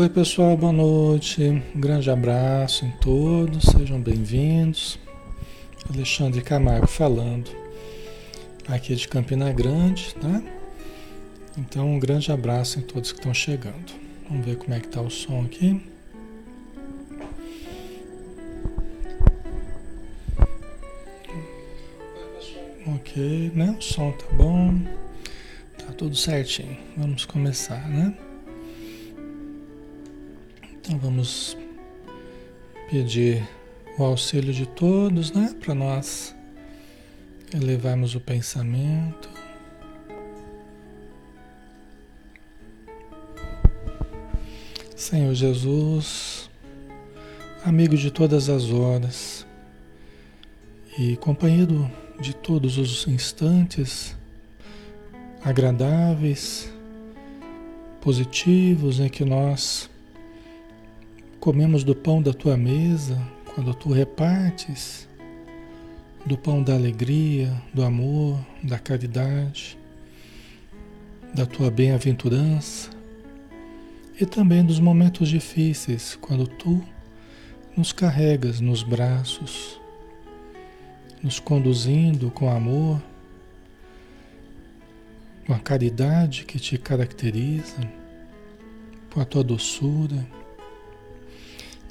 Oi, pessoal, boa noite. Um grande abraço em todos, sejam bem-vindos. Alexandre Camargo falando, aqui de Campina Grande, né? Então, um grande abraço em todos que estão chegando. Vamos ver como é que tá o som aqui. Ok, né? O som tá bom. Tá tudo certinho. Vamos começar, né? Então vamos pedir o auxílio de todos, né? Para nós elevarmos o pensamento. Senhor Jesus, amigo de todas as horas e companheiro de todos os instantes agradáveis, positivos em que nós comemos do pão da tua mesa, quando tu repartes do pão da alegria, do amor, da caridade, da tua bem-aventurança e também dos momentos difíceis, quando tu nos carregas nos braços, nos conduzindo com amor, com a caridade que te caracteriza, com a tua doçura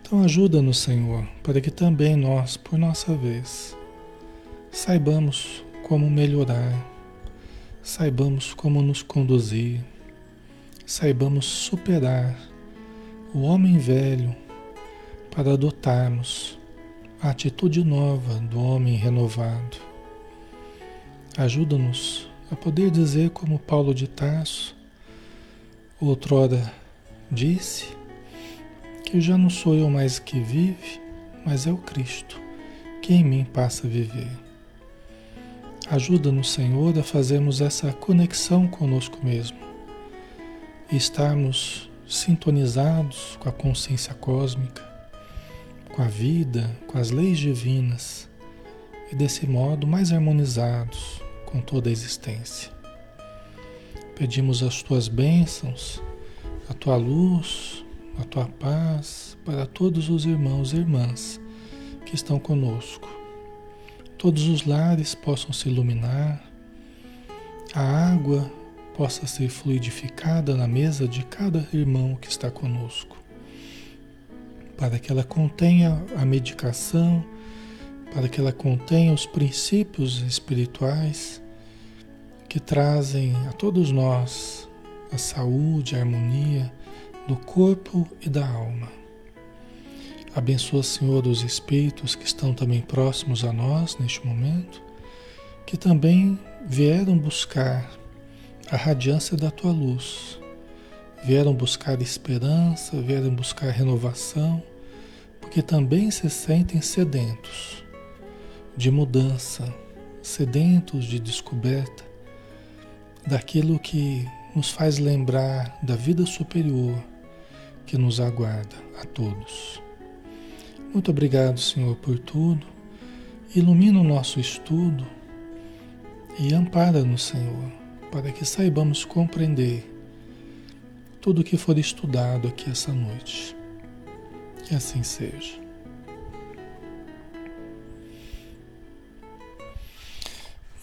então ajuda-nos, Senhor, para que também nós, por nossa vez, saibamos como melhorar, saibamos como nos conduzir, saibamos superar o homem velho para adotarmos a atitude nova do homem renovado. Ajuda-nos a poder dizer como Paulo de Tarso outrora disse, que já não sou eu mais que vive, mas é o Cristo que em mim passa a viver. Ajuda-nos, Senhor, a fazermos essa conexão conosco mesmo e estarmos sintonizados com a consciência cósmica, com a vida, com as leis divinas e desse modo mais harmonizados com toda a existência. Pedimos as tuas bênçãos, a tua luz, a tua paz para todos os irmãos e irmãs que estão conosco. Todos os lares possam se iluminar, a água possa ser fluidificada na mesa de cada irmão que está conosco, para que ela contenha a medicação, para que ela contenha os princípios espirituais que trazem a todos nós a saúde, a harmonia do corpo e da alma. Abençoa, Senhor, os espíritos que estão também próximos a nós neste momento, que também vieram buscar a radiância da tua luz, vieram buscar esperança, vieram buscar renovação, porque também se sentem sedentos de mudança, sedentos de descoberta daquilo que nos faz lembrar da vida superior que nos aguarda a todos. Muito obrigado, Senhor, por tudo. Ilumina o nosso estudo e ampara-nos, Senhor, para que saibamos compreender tudo o que for estudado aqui essa noite. Que assim seja.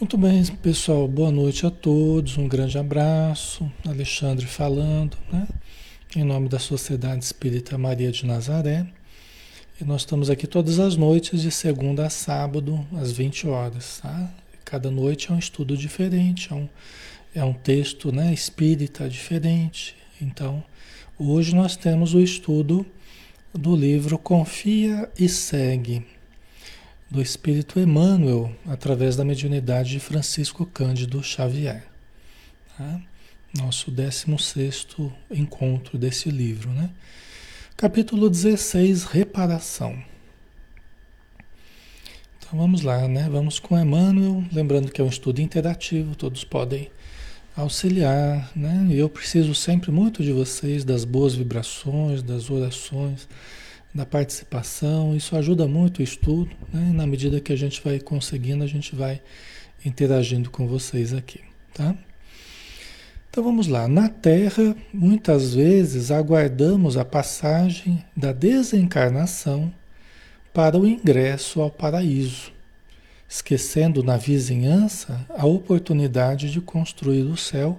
Muito bem, pessoal. Boa noite a todos. Um grande abraço. Alexandre falando, né? Em nome da Sociedade Espírita Maria de Nazaré. E nós estamos aqui todas as noites, de segunda a sábado, às 20 horas. Tá? Cada noite é um estudo diferente, é um, é um texto né, espírita diferente. Então, hoje nós temos o estudo do livro Confia e Segue, do Espírito Emmanuel, através da mediunidade de Francisco Cândido Xavier. Tá? Nosso 16 encontro desse livro, né? Capítulo 16, reparação. Então vamos lá, né? Vamos com Emmanuel, lembrando que é um estudo interativo, todos podem auxiliar, né? E eu preciso sempre muito de vocês, das boas vibrações, das orações, da participação. Isso ajuda muito o estudo, né? Na medida que a gente vai conseguindo, a gente vai interagindo com vocês aqui, tá? Então vamos lá. Na Terra, muitas vezes aguardamos a passagem da desencarnação para o ingresso ao paraíso, esquecendo na vizinhança a oportunidade de construir o céu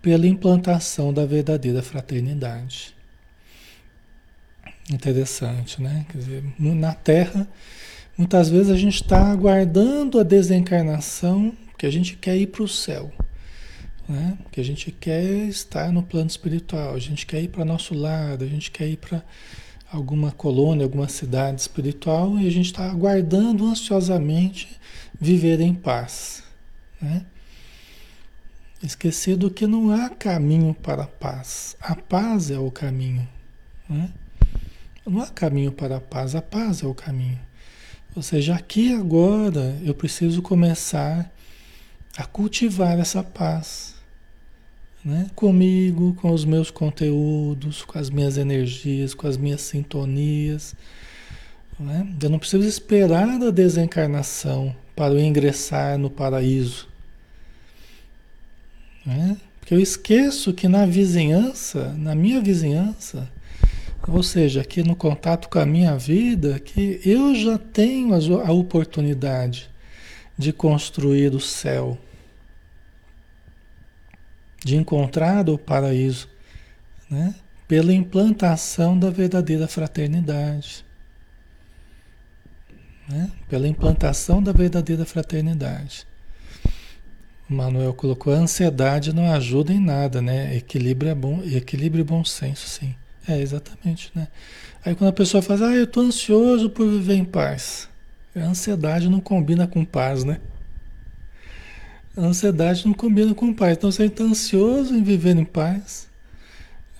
pela implantação da verdadeira fraternidade. Interessante, né? Quer dizer, na Terra, muitas vezes a gente está aguardando a desencarnação, porque a gente quer ir para o céu né? Que a gente quer estar no plano espiritual, a gente quer ir para nosso lado, a gente quer ir para alguma colônia, alguma cidade espiritual e a gente está aguardando ansiosamente viver em paz, né? Esquecido que não há caminho para a paz. A paz é o caminho, né? Não há caminho para a paz, a paz é o caminho. Ou seja, aqui agora eu preciso começar a cultivar essa paz né? comigo, com os meus conteúdos, com as minhas energias, com as minhas sintonias. Né? Eu não preciso esperar a desencarnação para eu ingressar no paraíso. Né? Porque eu esqueço que na vizinhança, na minha vizinhança, ou seja, aqui no contato com a minha vida, que eu já tenho a oportunidade de construir o céu de encontrar o paraíso, né? pela implantação da verdadeira fraternidade. Né? Pela implantação da verdadeira fraternidade. O Manuel colocou: a ansiedade não ajuda em nada, né? Equilíbrio é bom, equilíbrio e bom senso, sim. É, exatamente, né? Aí quando a pessoa faz, ah, eu estou ansioso por viver em paz. A ansiedade não combina com paz, né? A ansiedade não combina com paz. Então você está ansioso em viver em paz.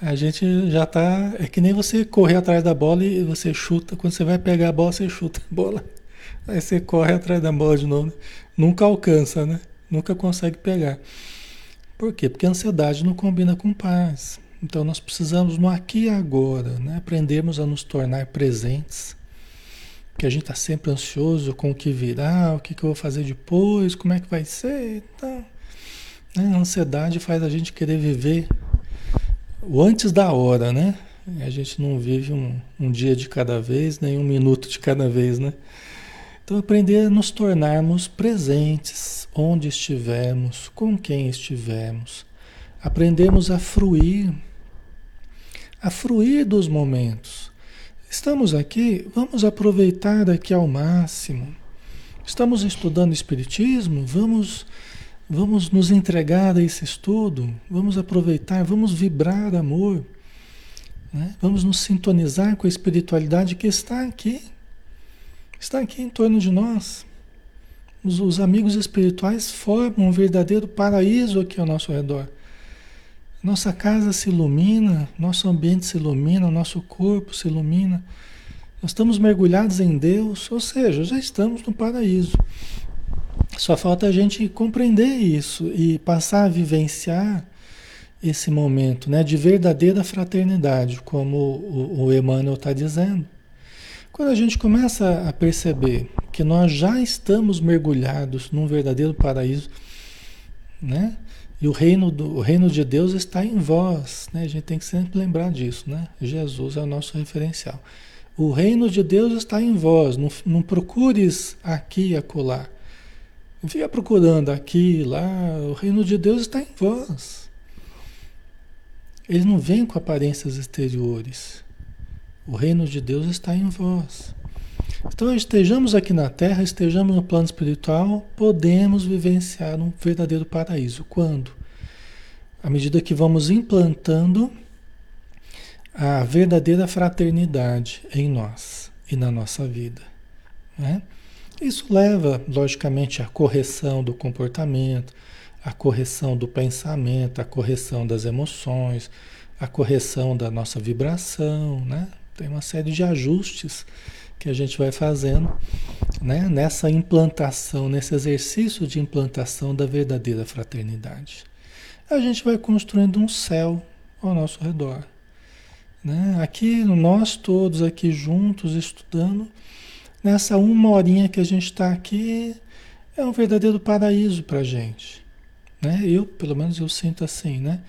A gente já está. É que nem você correr atrás da bola e você chuta. Quando você vai pegar a bola, você chuta a bola. Aí você corre atrás da bola de novo. Nunca alcança, né? Nunca consegue pegar. Por quê? Porque a ansiedade não combina com paz. Então nós precisamos no aqui e agora, né? aprendermos a nos tornar presentes que a gente está sempre ansioso com o que virá, o que, que eu vou fazer depois, como é que vai ser. Então, né? A ansiedade faz a gente querer viver o antes da hora, né? A gente não vive um, um dia de cada vez, nem um minuto de cada vez, né? Então, aprender a nos tornarmos presentes onde estivermos, com quem estivermos. Aprendemos a fruir, a fruir dos momentos Estamos aqui, vamos aproveitar aqui ao máximo. Estamos estudando Espiritismo, vamos, vamos nos entregar a esse estudo, vamos aproveitar, vamos vibrar amor, né? vamos nos sintonizar com a espiritualidade que está aqui, está aqui em torno de nós. Os, os amigos espirituais formam um verdadeiro paraíso aqui ao nosso redor. Nossa casa se ilumina, nosso ambiente se ilumina, nosso corpo se ilumina. Nós estamos mergulhados em Deus, ou seja, já estamos no paraíso. Só falta a gente compreender isso e passar a vivenciar esse momento né, de verdadeira fraternidade, como o, o Emmanuel está dizendo. Quando a gente começa a perceber que nós já estamos mergulhados num verdadeiro paraíso, né? E o reino, do, o reino de Deus está em vós, né? A gente tem que sempre lembrar disso, né? Jesus é o nosso referencial. O reino de Deus está em vós, não, não procures aqui e acolá. Não fica procurando aqui, lá, o reino de Deus está em vós. Ele não vem com aparências exteriores. O reino de Deus está em vós. Então, estejamos aqui na Terra, estejamos no plano espiritual, podemos vivenciar um verdadeiro paraíso. Quando? À medida que vamos implantando a verdadeira fraternidade em nós e na nossa vida. Né? Isso leva, logicamente, à correção do comportamento, à correção do pensamento, à correção das emoções, à correção da nossa vibração. Né? Tem uma série de ajustes que a gente vai fazendo né, nessa implantação, nesse exercício de implantação da verdadeira fraternidade. A gente vai construindo um céu ao nosso redor. Né? Aqui, nós todos aqui juntos estudando, nessa uma horinha que a gente está aqui, é um verdadeiro paraíso para a gente. né? Eu, pelo menos, eu sinto assim, né?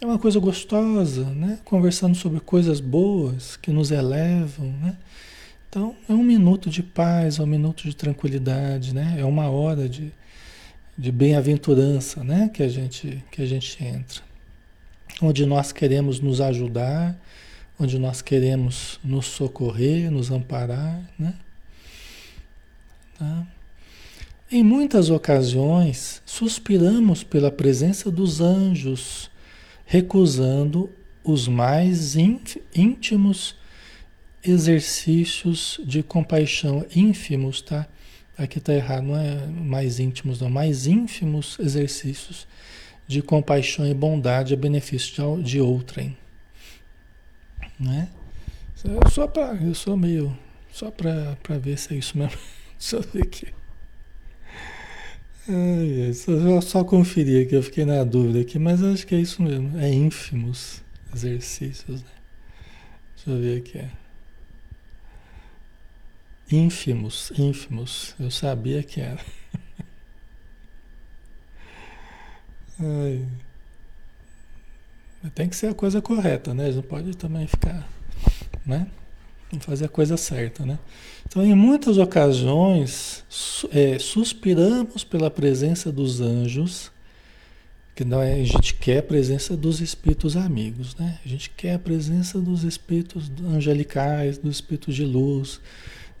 É uma coisa gostosa, né? Conversando sobre coisas boas que nos elevam, né? Então, é um minuto de paz, é um minuto de tranquilidade, né? É uma hora de, de bem-aventurança, né? Que a gente que a gente entra, onde nós queremos nos ajudar, onde nós queremos nos socorrer, nos amparar, né? Tá? Em muitas ocasiões, suspiramos pela presença dos anjos, recusando os mais íntimos exercícios de compaixão ínfimos, tá? Aqui está errado, não é mais íntimos, não, mais ínfimos exercícios de compaixão e bondade a benefício de outrem, né? Só para, eu sou meio, só para ver se é isso mesmo. Deixa eu ver aqui. Ai, só, só conferir aqui, eu fiquei na dúvida aqui, mas acho que é isso mesmo. É ínfimos exercícios, né? Deixa eu ver aqui. Ínfimos, ínfimos. Eu sabia que era. Tem que ser a coisa correta, né? Não pode também ficar, né? fazer a coisa certa, né? Então, em muitas ocasiões, é, suspiramos pela presença dos anjos, que não é, a gente quer a presença dos espíritos amigos, né? A gente quer a presença dos espíritos angelicais, dos espíritos de luz,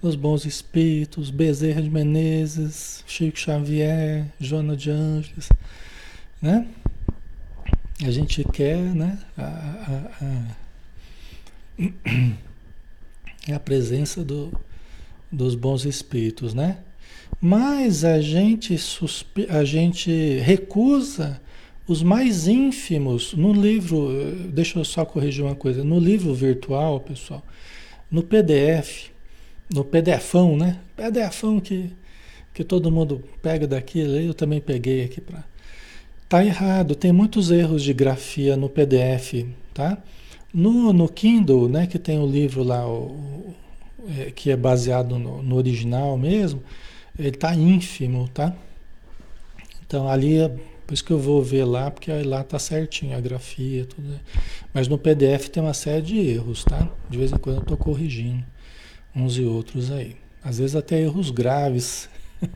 dos bons espíritos, Bezerra de Menezes, Chico Xavier, Joana de Ângeles, né? A gente quer, né? A, a, a a presença do, dos bons espíritos, né? Mas a gente, suspe... a gente recusa os mais ínfimos no livro. Deixa eu só corrigir uma coisa. No livro virtual, pessoal, no PDF, no PDFão, né? PDFão que, que todo mundo pega daqui, eu também peguei aqui para. Tá errado, tem muitos erros de grafia no PDF, tá? No, no Kindle, né, que tem o livro lá, o, é, que é baseado no, no original mesmo, ele está ínfimo, tá? Então ali é por isso que eu vou ver lá, porque lá tá certinho a grafia, tudo. Né? Mas no PDF tem uma série de erros, tá? De vez em quando eu estou corrigindo uns e outros aí. Às vezes até erros graves.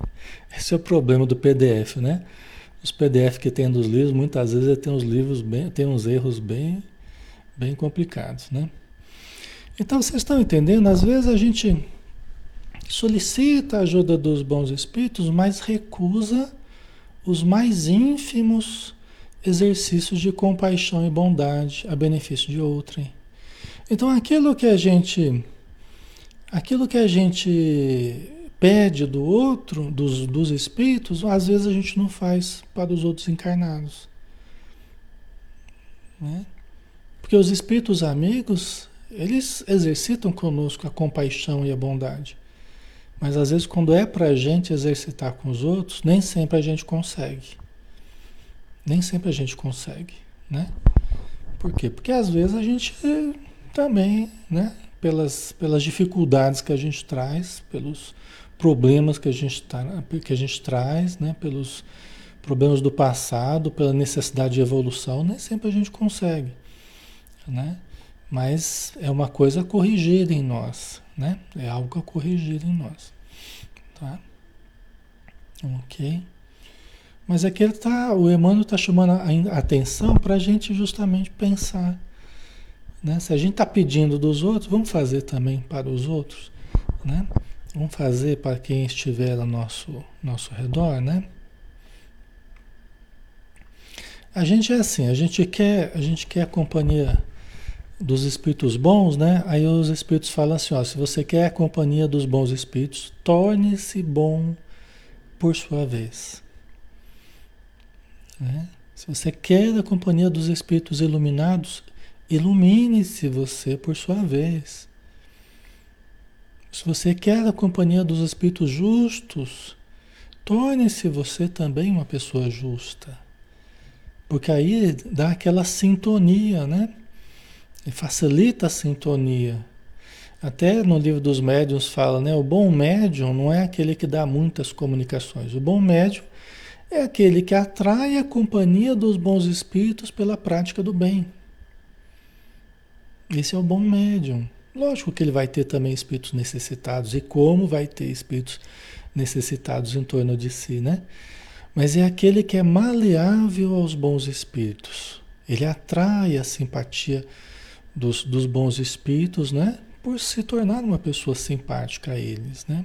Esse é o problema do PDF, né? Os PDF que tem dos livros, muitas vezes tem uns livros bem, tem uns erros bem bem complicados, né? Então vocês estão entendendo? Às vezes a gente solicita a ajuda dos bons espíritos, mas recusa os mais ínfimos exercícios de compaixão e bondade a benefício de outrem. Então aquilo que a gente aquilo que a gente pede do outro, dos, dos espíritos, às vezes a gente não faz para os outros encarnados. Né? Porque os espíritos amigos, eles exercitam conosco a compaixão e a bondade. Mas às vezes, quando é para a gente exercitar com os outros, nem sempre a gente consegue. Nem sempre a gente consegue, né? Por quê? Porque às vezes a gente também, né? Pelas, pelas dificuldades que a gente traz, pelos problemas que a gente, tá, que a gente traz, né? Pelos problemas do passado, pela necessidade de evolução, nem sempre a gente consegue né? Mas é uma coisa a corrigir em nós, né? É algo a corrigir em nós, tá? Ok? Mas aqui ele tá, o Emmanuel está chamando a atenção para a gente justamente pensar, né? Se a gente está pedindo dos outros, vamos fazer também para os outros, né? Vamos fazer para quem estiver ao nosso, nosso redor, né? A gente é assim, a gente quer, a gente quer a companhia dos espíritos bons, né? Aí os espíritos falam assim, ó, se você quer a companhia dos bons espíritos, torne-se bom por sua vez. Né? Se você quer a companhia dos espíritos iluminados, ilumine-se você por sua vez. Se você quer a companhia dos espíritos justos, torne-se você também uma pessoa justa. Porque aí dá aquela sintonia, né? E facilita a sintonia. Até no livro dos médiuns fala, né? O bom médium não é aquele que dá muitas comunicações. O bom médium É aquele que atrai a companhia dos bons espíritos pela prática do bem. Esse é o bom médium. Lógico que ele vai ter também espíritos necessitados, e como vai ter espíritos necessitados em torno de si, né? Mas é aquele que é maleável aos bons espíritos. Ele atrai a simpatia dos, dos bons espíritos, né? Por se tornar uma pessoa simpática a eles, né?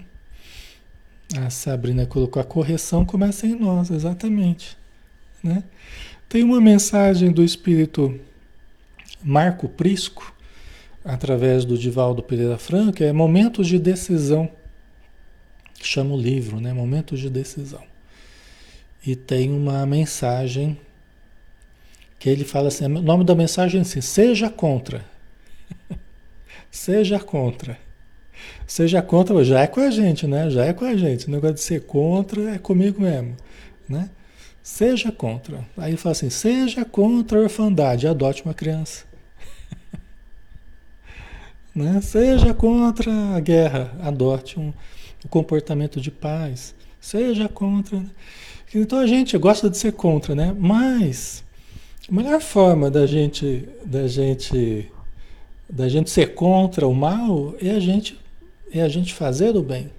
A Sabrina colocou a correção começa em nós, exatamente, né? Tem uma mensagem do espírito Marco Prisco, através do Divaldo Pereira Franco, é Momentos de Decisão. Chama o livro, né? Momentos de Decisão. E tem uma mensagem que ele fala assim, o nome da mensagem é assim, seja contra. seja contra. Seja contra, já é com a gente, né? Já é com a gente. O negócio de ser contra é comigo mesmo, né? Seja contra. Aí ele fala assim, seja contra a orfandade, adote uma criança. Né? Seja contra a guerra, adote um, um comportamento de paz. Seja contra. Então a gente gosta de ser contra, né? Mas a melhor forma da gente, da gente, da gente ser contra o mal é a gente, é a gente fazer o bem,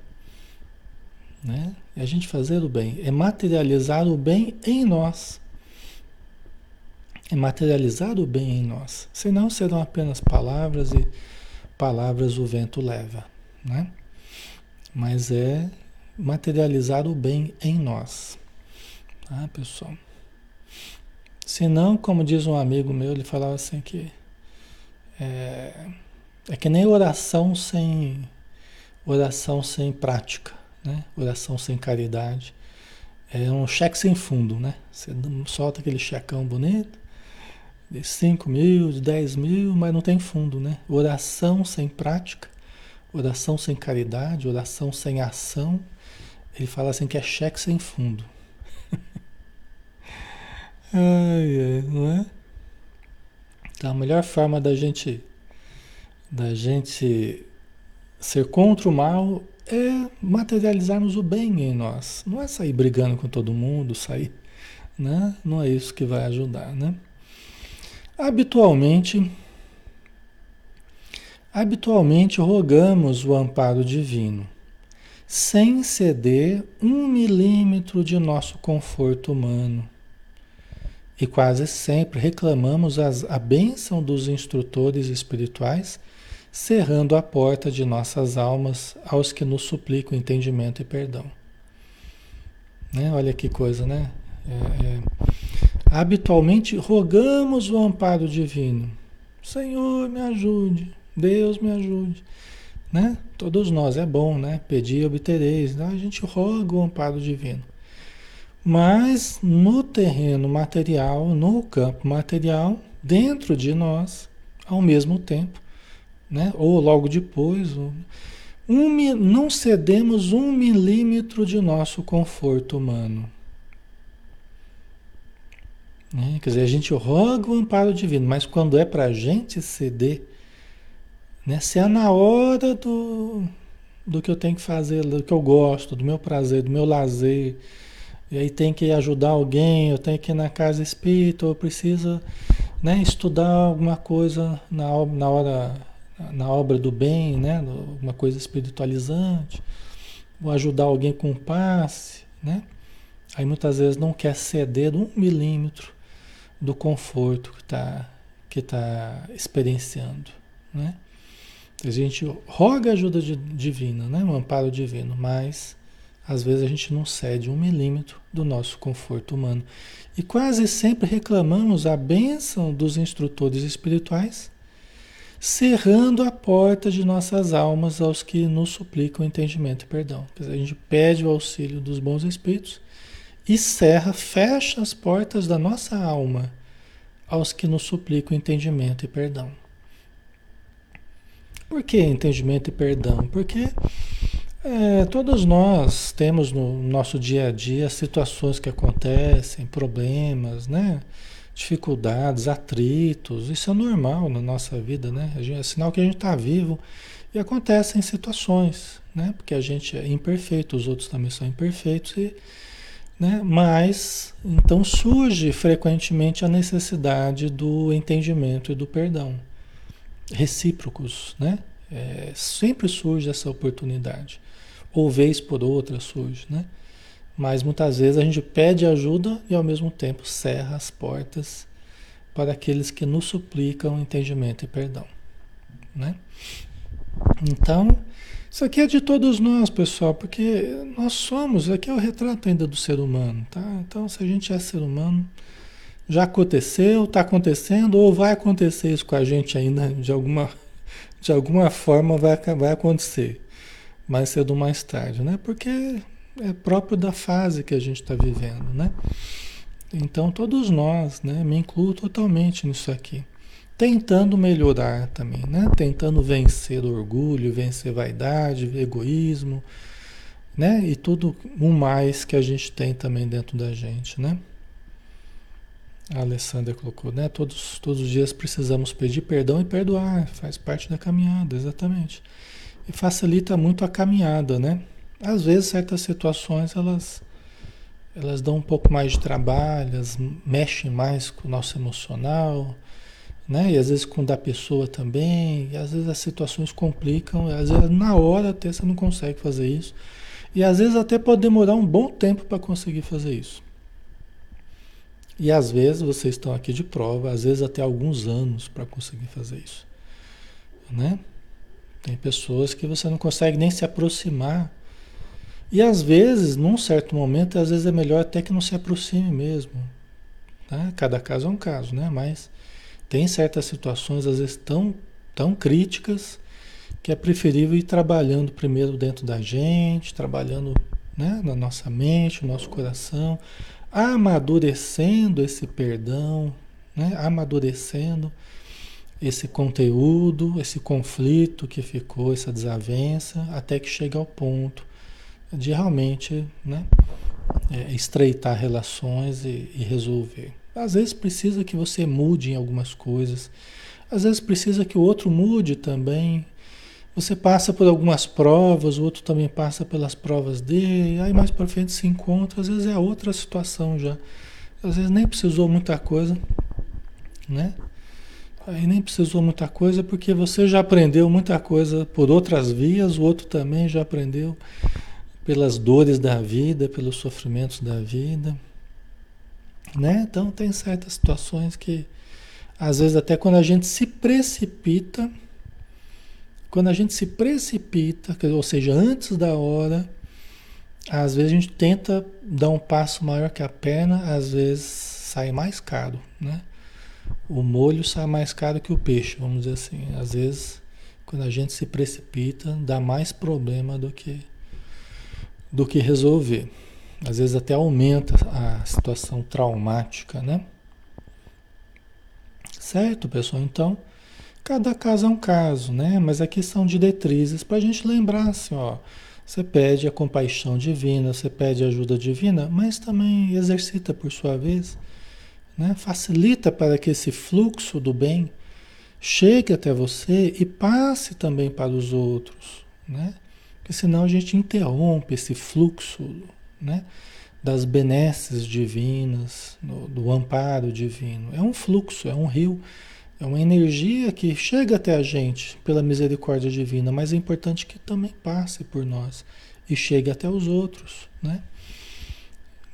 né? É a gente fazer o bem, é materializar o bem em nós, é materializar o bem em nós. Senão serão apenas palavras e palavras o vento leva, né? Mas é materializar o bem em nós, tá, pessoal? Senão, como diz um amigo meu, ele falava assim que é, é que nem oração sem oração sem prática, né? Oração sem caridade. É um cheque sem fundo, né? Você solta aquele checão bonito, de 5 mil, de 10 mil, mas não tem fundo, né? Oração sem prática, oração sem caridade, oração sem ação. Ele fala assim que é cheque sem fundo. Ai, ai, não é? Então a melhor forma da gente da gente ser contra o mal é materializarmos o bem em nós. Não é sair brigando com todo mundo, sair, né? Não é isso que vai ajudar, né? Habitualmente habitualmente rogamos o amparo divino, sem ceder um milímetro de nosso conforto humano e quase sempre reclamamos as, a bênção dos instrutores espirituais, cerrando a porta de nossas almas aos que nos suplicam entendimento e perdão. Né? Olha que coisa, né? É, é, habitualmente rogamos o amparo divino. Senhor, me ajude. Deus, me ajude. Né? Todos nós, é bom, né? Pedir, obtereis. Né? A gente roga o amparo divino. Mas no terreno material, no campo material, dentro de nós, ao mesmo tempo, né? ou logo depois, um, não cedemos um milímetro de nosso conforto humano. Né? Quer dizer, a gente roga o amparo divino, mas quando é para a gente ceder, né? se é na hora do, do que eu tenho que fazer, do que eu gosto, do meu prazer, do meu lazer, e aí tem que ajudar alguém, eu tenho que ir na casa espírita, eu preciso né, estudar alguma coisa na, na hora, na obra do bem, né, alguma coisa espiritualizante, ou ajudar alguém com passe, né? Aí muitas vezes não quer ceder um milímetro do conforto que está que tá experienciando, né? A gente roga ajuda divina, né? um amparo divino, mas às vezes a gente não cede um milímetro do nosso conforto humano. E quase sempre reclamamos a bênção dos instrutores espirituais, cerrando a porta de nossas almas aos que nos suplicam entendimento e perdão. Quer dizer, a gente pede o auxílio dos bons espíritos e cerra, fecha as portas da nossa alma aos que nos suplicam entendimento e perdão. Por que entendimento e perdão? Porque é, todos nós temos no nosso dia a dia situações que acontecem, problemas, né? Dificuldades, atritos, isso é normal na nossa vida, né? É sinal que a gente está vivo e acontecem situações, né? Porque a gente é imperfeito, os outros também são imperfeitos e Né? Mas então surge frequentemente a necessidade do entendimento e do perdão recíprocos, né? É, sempre surge essa oportunidade, ou vez por outra surge, né? Mas muitas vezes a gente pede ajuda e ao mesmo tempo cerra as portas para aqueles que nos suplicam entendimento e perdão, né? Então, isso aqui é de todos nós, pessoal, porque nós somos, aqui é o retrato ainda do ser humano, tá? Então, se a gente é ser humano, já aconteceu, está acontecendo, ou vai acontecer isso com a gente ainda, de alguma, de alguma forma vai, vai acontecer, mais cedo ou mais tarde, né? Porque é próprio da fase que a gente está vivendo, né? Então, todos nós, né? Me incluo totalmente nisso aqui tentando melhorar também, né? Tentando vencer orgulho, vencer vaidade, egoísmo, né? E tudo o mais que a gente tem também dentro da gente, né? A Alessandra colocou, né? Todos, todos os dias precisamos pedir perdão e perdoar, faz parte da caminhada, exatamente. E facilita muito a caminhada, né? Às vezes certas situações elas elas dão um pouco mais de trabalho, elas mexem mais com o nosso emocional, né? E às vezes com da pessoa também, às vezes as situações complicam, às vezes na hora até você não consegue fazer isso. E às vezes até pode demorar um bom tempo para conseguir fazer isso. E às vezes vocês estão aqui de prova, às vezes até alguns anos para conseguir fazer isso. Né? Tem pessoas que você não consegue nem se aproximar. E às vezes, num certo momento, às vezes é melhor até que não se aproxime mesmo. Né? Cada caso é um caso, né? Mas tem certas situações, às vezes, tão, tão críticas, que é preferível ir trabalhando primeiro dentro da gente, trabalhando né, na nossa mente, no nosso coração, amadurecendo esse perdão, né, amadurecendo esse conteúdo, esse conflito que ficou, essa desavença, até que chega ao ponto de realmente né, é, estreitar relações e, e resolver. Às vezes precisa que você mude em algumas coisas. Às vezes precisa que o outro mude também. Você passa por algumas provas, o outro também passa pelas provas dele, aí mais para frente se encontra, às vezes é outra situação já. Às vezes nem precisou muita coisa, né? Aí nem precisou muita coisa porque você já aprendeu muita coisa por outras vias, o outro também já aprendeu pelas dores da vida, pelos sofrimentos da vida. Né? Então tem certas situações que às vezes até quando a gente se precipita, quando a gente se precipita, ou seja, antes da hora, às vezes a gente tenta dar um passo maior que a perna, às vezes sai mais caro, né? O molho sai mais caro que o peixe, vamos dizer assim. Às vezes, quando a gente se precipita, dá mais problema do que do que resolver. Às vezes até aumenta a situação traumática, né? Certo, pessoal? Então, cada caso é um caso, né? Mas aqui são diretrizes para a gente lembrar assim, ó. Você pede a compaixão divina, você pede ajuda divina, mas também exercita por sua vez, né? Facilita para que esse fluxo do bem chegue até você e passe também para os outros, né? Porque senão a gente interrompe esse fluxo né? das benesses divinas, do, do amparo divino. É um fluxo, é um rio, é uma energia que chega até a gente pela misericórdia divina, mas é importante que também passe por nós e chegue até os outros, né?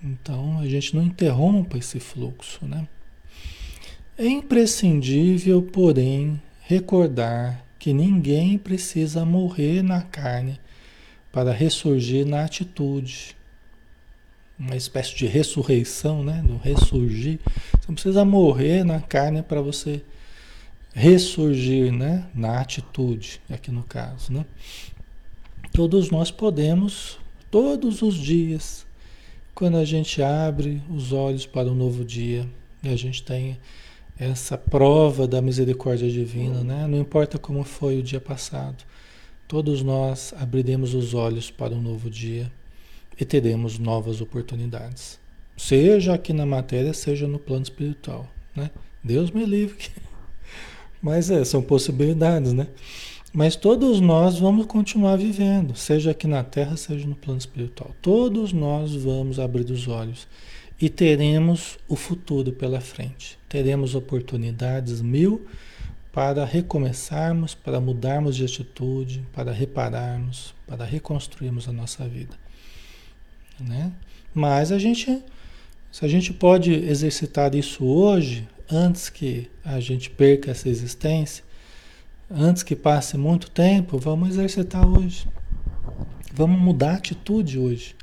Então a gente não interrompa esse fluxo, né? É imprescindível, porém, recordar que ninguém precisa morrer na carne para ressurgir na atitude uma espécie de ressurreição, né? Do ressurgir. Você não precisa morrer na carne para você ressurgir, né? Na atitude, aqui no caso, né? Todos nós podemos, todos os dias, quando a gente abre os olhos para um novo dia, e a gente tem essa prova da misericórdia divina, né? Não importa como foi o dia passado, todos nós abriremos os olhos para um novo dia e teremos novas oportunidades. Seja aqui na matéria, seja no plano espiritual. Né? Deus me livre. Mas é, são possibilidades, né? Mas todos nós vamos continuar vivendo, seja aqui na Terra, seja no plano espiritual. Todos nós vamos abrir os olhos e teremos o futuro pela frente. Teremos oportunidades mil para recomeçarmos, para mudarmos de atitude, para repararmos, para reconstruirmos a nossa vida. Né? Mas a gente, se a gente pode exercitar isso hoje, antes que a gente perca essa existência, antes que passe muito tempo, vamos exercitar hoje. Vamos mudar a atitude hoje,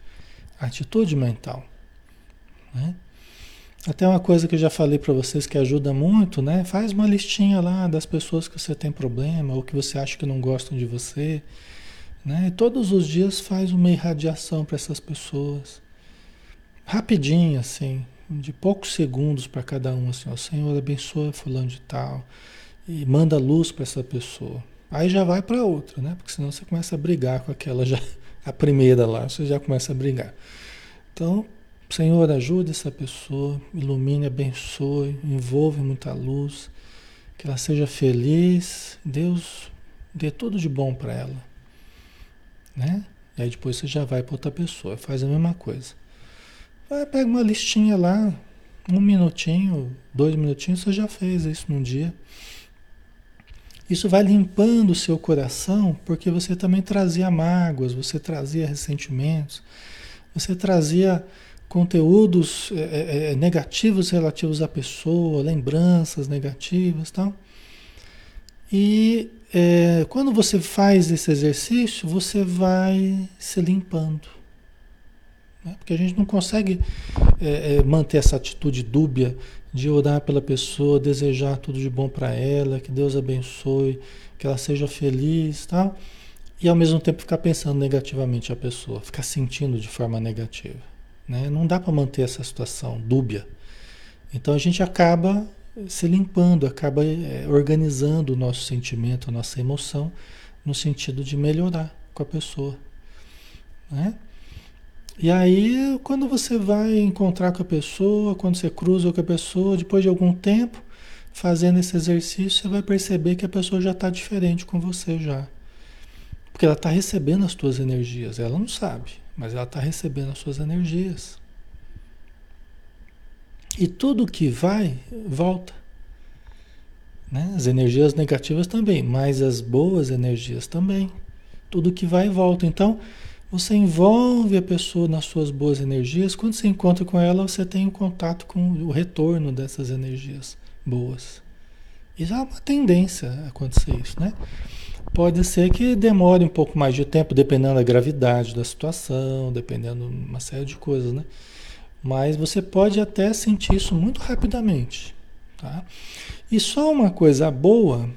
a atitude mental. Né? Até uma coisa que eu já falei para vocês que ajuda muito, né? Faz uma listinha lá das pessoas que você tem problema ou que você acha que não gostam de você, né? Todos os dias faz uma irradiação para essas pessoas. Rapidinho assim, de poucos segundos para cada um assim, ó, Senhor abençoa fulano de tal e manda luz para essa pessoa. Aí já vai para outra, né? Porque senão você começa a brigar com aquela já a primeira lá, você já começa a brigar. Então, Senhor, ajude essa pessoa, ilumine, abençoe, envolve muita luz, que ela seja feliz, Deus dê tudo de bom para ela, né? Aí depois você já vai para outra pessoa, faz a mesma coisa. Vai, pega uma listinha lá, um minutinho, dois minutinhos, você já fez isso num dia. Isso vai limpando o seu coração, porque você também trazia mágoas, você trazia ressentimentos, você trazia conteúdos é, é, negativos relativos à pessoa, lembranças negativas tal. E é, quando você faz esse exercício, você vai se limpando. Né? Porque a gente não consegue é, é manter essa atitude dúbia de orar pela pessoa, desejar tudo de bom para ela, que Deus abençoe, que ela seja feliz tal. E ao mesmo tempo ficar pensando negativamente a pessoa, ficar sentindo de forma negativa. Né? Não dá para manter essa situação dúbia. Então a gente acaba se limpando, acaba é, organizando o nosso sentimento, a nossa emoção, no sentido de melhorar com a pessoa. Né? E aí, quando você vai encontrar com a pessoa, quando você cruza com a pessoa, depois de algum tempo, fazendo esse exercício, você vai perceber que a pessoa já está diferente com você já. Porque ela está recebendo as tuas energias, ela não sabe mas ela está recebendo as suas energias. E tudo que vai, volta. Né? As energias negativas também, mas as boas energias também. Tudo que vai, volta. Então, você envolve a pessoa nas suas boas energias. Quando você encontra com ela, você tem um contato com o retorno dessas energias boas. Isso é uma tendência a acontecer isso, né? Pode ser que demore um pouco mais de tempo, dependendo da gravidade da situação, dependendo de uma série de coisas, né? Mas você pode até sentir isso muito rapidamente, tá? E só uma coisa boa,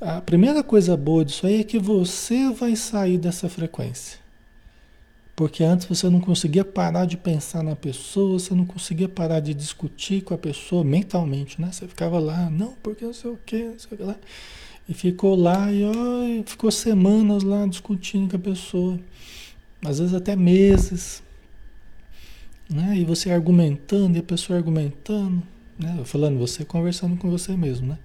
a primeira coisa boa disso aí é que você vai sair dessa frequência. Porque antes você não conseguia parar de pensar na pessoa, você não conseguia parar de discutir com a pessoa mentalmente, né? Você ficava lá, não, porque não sei o que, não sei o que lá. E ficou lá e ó, ficou semanas lá discutindo com a pessoa. Às vezes até meses. Né? E você argumentando, e a pessoa argumentando, né? Falando você conversando com você mesmo, né?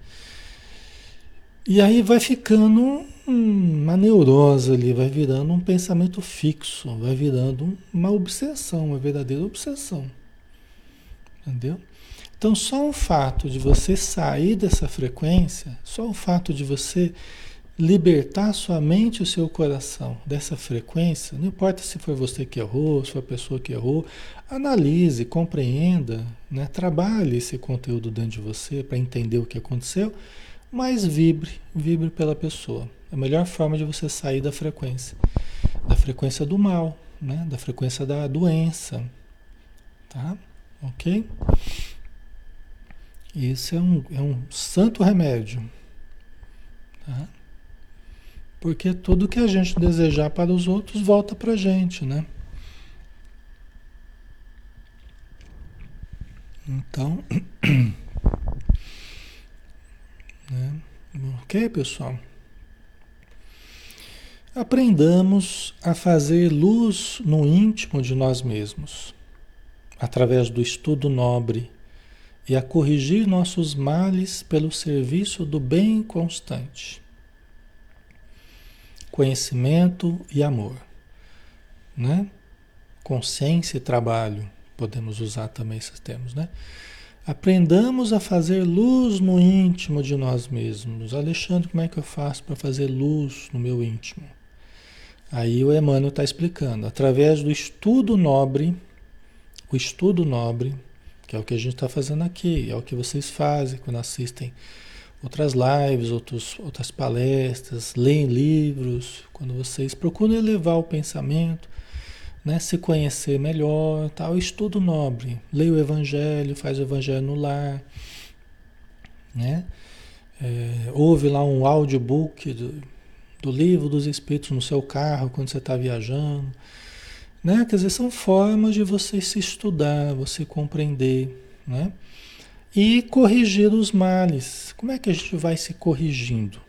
E aí vai ficando uma neurose ali, vai virando um pensamento fixo, vai virando uma obsessão, uma verdadeira obsessão. Entendeu? Então, só o fato de você sair dessa frequência, só o fato de você libertar sua mente e o seu coração dessa frequência, não importa se foi você que errou, se foi a pessoa que errou, analise, compreenda, né? trabalhe esse conteúdo dentro de você para entender o que aconteceu, mas vibre, vibre pela pessoa. É a melhor forma de você sair da frequência, da frequência do mal, né? da frequência da doença, tá? Ok? Isso é um, é um santo remédio. Tá? Porque tudo que a gente desejar para os outros volta para a gente, né? Então, né? ok, pessoal? Aprendamos a fazer luz no íntimo de nós mesmos, através do estudo nobre e a corrigir nossos males pelo serviço do bem constante. Conhecimento e amor, né? Consciência e trabalho, podemos usar também esses termos, né? Aprendamos a fazer luz no íntimo de nós mesmos. Alexandre, como é que eu faço para fazer luz no meu íntimo? Aí o Emmanuel está explicando, através do estudo nobre, o estudo nobre, que é o que a gente está fazendo aqui, é o que vocês fazem quando assistem outras lives, outros, outras palestras, leem livros, quando vocês procuram elevar o pensamento, né, se conhecer melhor, tal, estudo nobre, leia o Evangelho, faz o Evangelho no lar, né, é, ouve lá um audiobook do, do livro dos Espíritos no seu carro quando você está viajando, né, quer dizer, são formas de você se estudar, você compreender, né, e corrigir os males. Como é que a gente vai se corrigindo?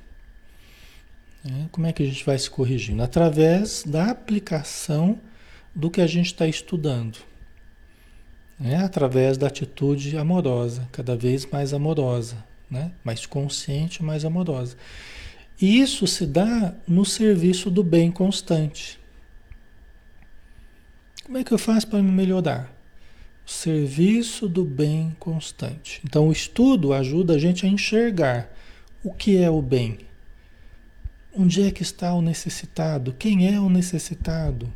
É, como é que a gente vai se corrigindo? Através da aplicação do que a gente está estudando. É, através da atitude amorosa, cada vez mais amorosa, né? mais consciente, mais amorosa. E isso se dá no serviço do bem constante. Como é que eu faço para me melhorar? Serviço do bem constante. Então, o estudo ajuda a gente a enxergar o que é o bem. Onde é que está o necessitado? Quem é o necessitado?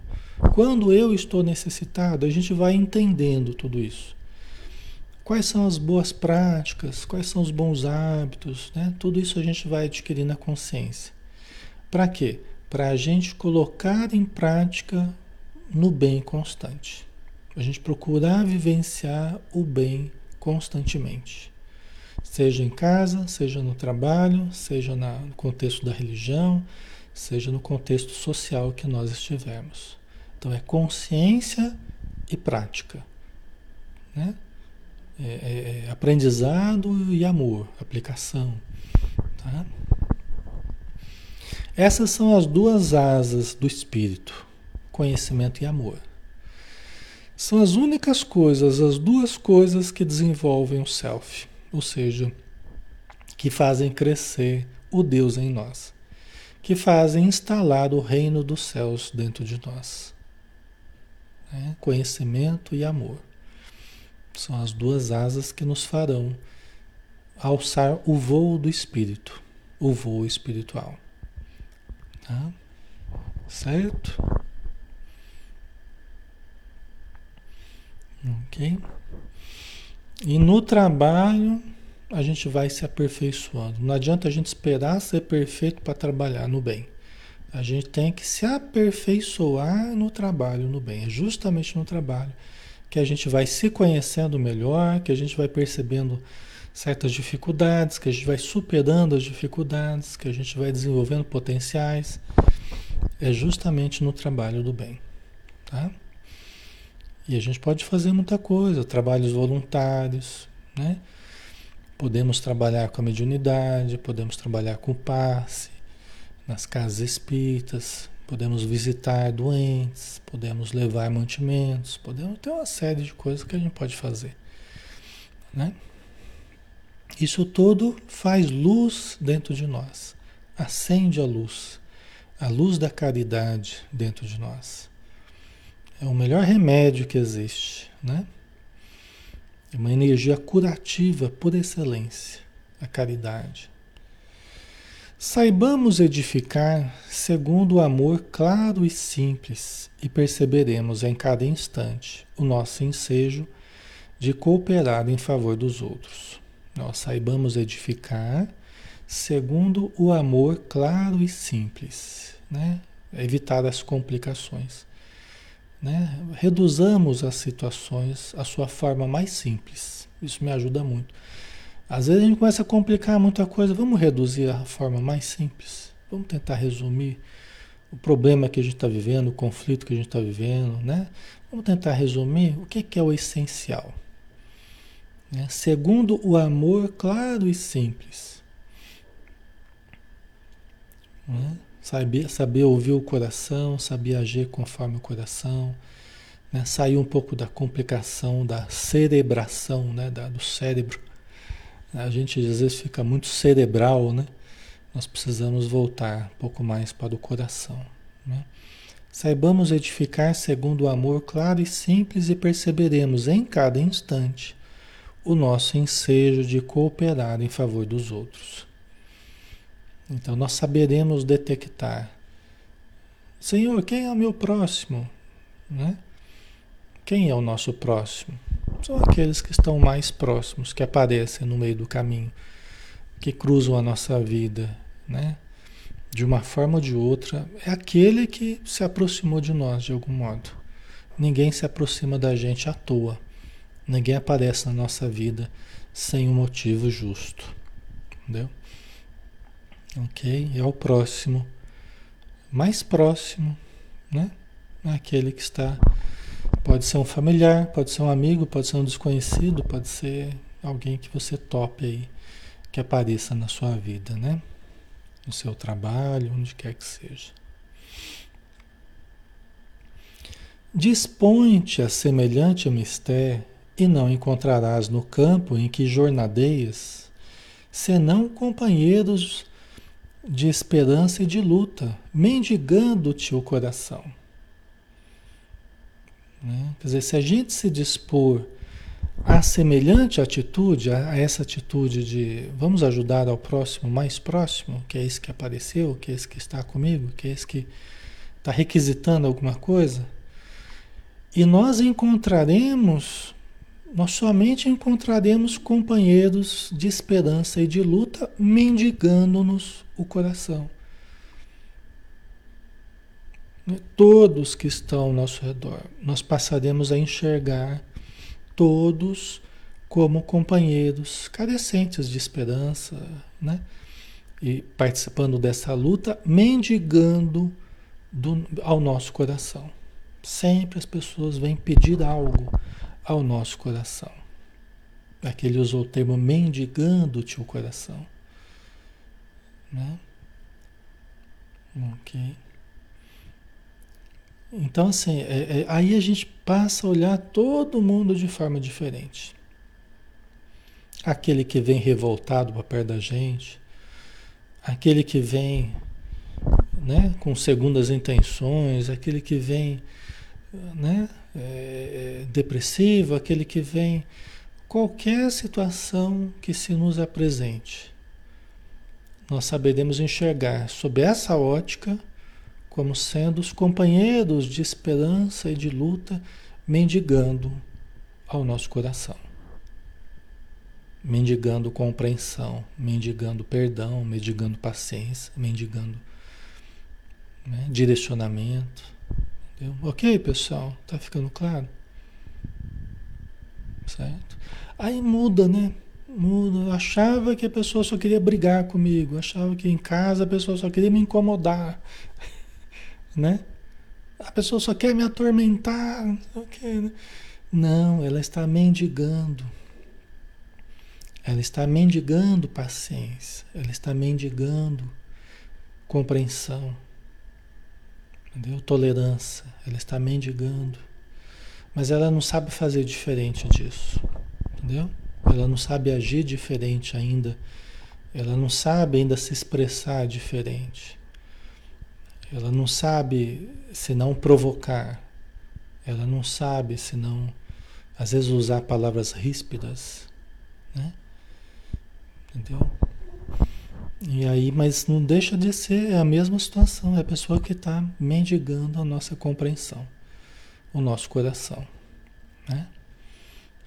Quando eu estou necessitado, a gente vai entendendo tudo isso. Quais são as boas práticas? Quais são os bons hábitos? Né? Tudo isso a gente vai adquirir na consciência. Para quê? Para a gente colocar em prática no bem constante. A gente procurar vivenciar o bem constantemente. Seja em casa, seja no trabalho, seja no contexto da religião, seja no contexto social que nós estivermos. Então é consciência e prática. Né? É, é, é aprendizado e amor, aplicação. Tá? Essas são as duas asas do espírito: conhecimento e amor. São as únicas coisas, as duas coisas que desenvolvem o self, ou seja, que fazem crescer o Deus em nós, que fazem instalar o reino dos céus dentro de nós. É, conhecimento e amor. São as duas asas que nos farão alçar o voo do espírito, o voo espiritual. Tá? Certo? Ok? E no trabalho a gente vai se aperfeiçoando. Não adianta a gente esperar ser perfeito para trabalhar no bem. A gente tem que se aperfeiçoar no trabalho, no bem. É justamente no trabalho que a gente vai se conhecendo melhor, que a gente vai percebendo certas dificuldades, que a gente vai superando as dificuldades, que a gente vai desenvolvendo potenciais. É justamente no trabalho do bem, tá? E a gente pode fazer muita coisa, trabalhos voluntários, né? Podemos trabalhar com a mediunidade, podemos trabalhar com o passe, nas casas espíritas, podemos visitar doentes, podemos levar mantimentos, podemos ter uma série de coisas que a gente pode fazer, né? Isso tudo faz luz dentro de nós, acende a luz, a luz da caridade dentro de nós. É o melhor remédio que existe, né? É uma energia curativa por excelência, a caridade. Saibamos edificar segundo o amor claro e simples e perceberemos em cada instante o nosso ensejo de cooperar em favor dos outros. Nós saibamos edificar segundo o amor claro e simples, né? Evitar as complicações. Né? Reduzamos as situações à sua forma mais simples. Isso me ajuda muito. Às vezes a gente começa a complicar muita coisa. Vamos reduzir a forma mais simples. Vamos tentar resumir o problema que a gente está vivendo, o conflito que a gente está vivendo, né? Vamos tentar resumir o que, que é o essencial. Né? Segundo o amor claro e simples. Né? Saber, saber ouvir o coração, saber agir conforme o coração, né? sair um pouco da complicação da cerebração, né? Da, do cérebro. A gente às vezes fica muito cerebral, né? nós precisamos voltar um pouco mais para o coração. Né? Saibamos edificar segundo o amor claro e simples e perceberemos em cada instante o nosso ensejo de cooperar em favor dos outros. Então nós saberemos detectar. Senhor, quem é o meu próximo? Né? Quem é o nosso próximo? São aqueles que estão mais próximos, que aparecem no meio do caminho, que cruzam a nossa vida, né? De uma forma ou de outra, é aquele que se aproximou de nós de algum modo. Ninguém se aproxima da gente à toa. Ninguém aparece na nossa vida sem um motivo justo. Entendeu? Ok? É o próximo, mais próximo, né? Aquele que está. Pode ser um familiar, pode ser um amigo, pode ser um desconhecido, pode ser alguém que você tope aí, que apareça na sua vida, né? No seu trabalho, onde quer que seja. Dispõe-te a semelhante mistério e não encontrarás no campo em que jornadeias, senão companheiros de esperança e de luta, mendigando-te o coração. Né? Quer dizer, se a gente se dispor a semelhante atitude, a essa atitude de vamos ajudar ao próximo mais próximo, que é esse que apareceu, que é esse que está comigo, que é esse que está requisitando alguma coisa, e nós encontraremos nós somente encontraremos companheiros de esperança e de luta mendigando-nos o coração. Né? Todos que estão ao nosso redor, nós passaremos a enxergar todos como companheiros carecentes de esperança, né? E participando dessa luta, mendigando do, ao nosso coração. Sempre as pessoas vêm pedir algo ao nosso coração. Aqui ele usou o termo mendigando-te o coração. Né? Ok. Então, assim, é, é, aí a gente passa a olhar todo mundo de forma diferente. Aquele que vem revoltado para perto da gente, aquele que vem né, com segundas intenções, aquele que vem né, é, depressivo, aquele que vem, qualquer situação que se nos apresente, nós saberemos enxergar sob essa ótica como sendo os companheiros de esperança e de luta mendigando ao nosso coração. Mendigando compreensão, mendigando perdão, mendigando paciência, mendigando né, direcionamento. Ok, pessoal? Tá ficando claro? Certo? Aí muda, né? Muda. Eu achava que a pessoa só queria brigar comigo. Eu achava que em casa a pessoa só queria me incomodar. né? A pessoa só quer me atormentar. Né? Não, ela está mendigando. Ela está mendigando paciência. Ela está mendigando compreensão. Entendeu? Tolerância. Ela está mendigando. Mas ela não sabe fazer diferente disso. Entendeu? Ela não sabe agir diferente ainda. Ela não sabe ainda se expressar diferente. Ela não sabe se não provocar. Ela não sabe se não, às vezes, usar palavras ríspidas. Né? Entendeu? E aí, mas não deixa de ser a mesma situação, é a pessoa que está mendigando a nossa compreensão, o nosso coração. Né?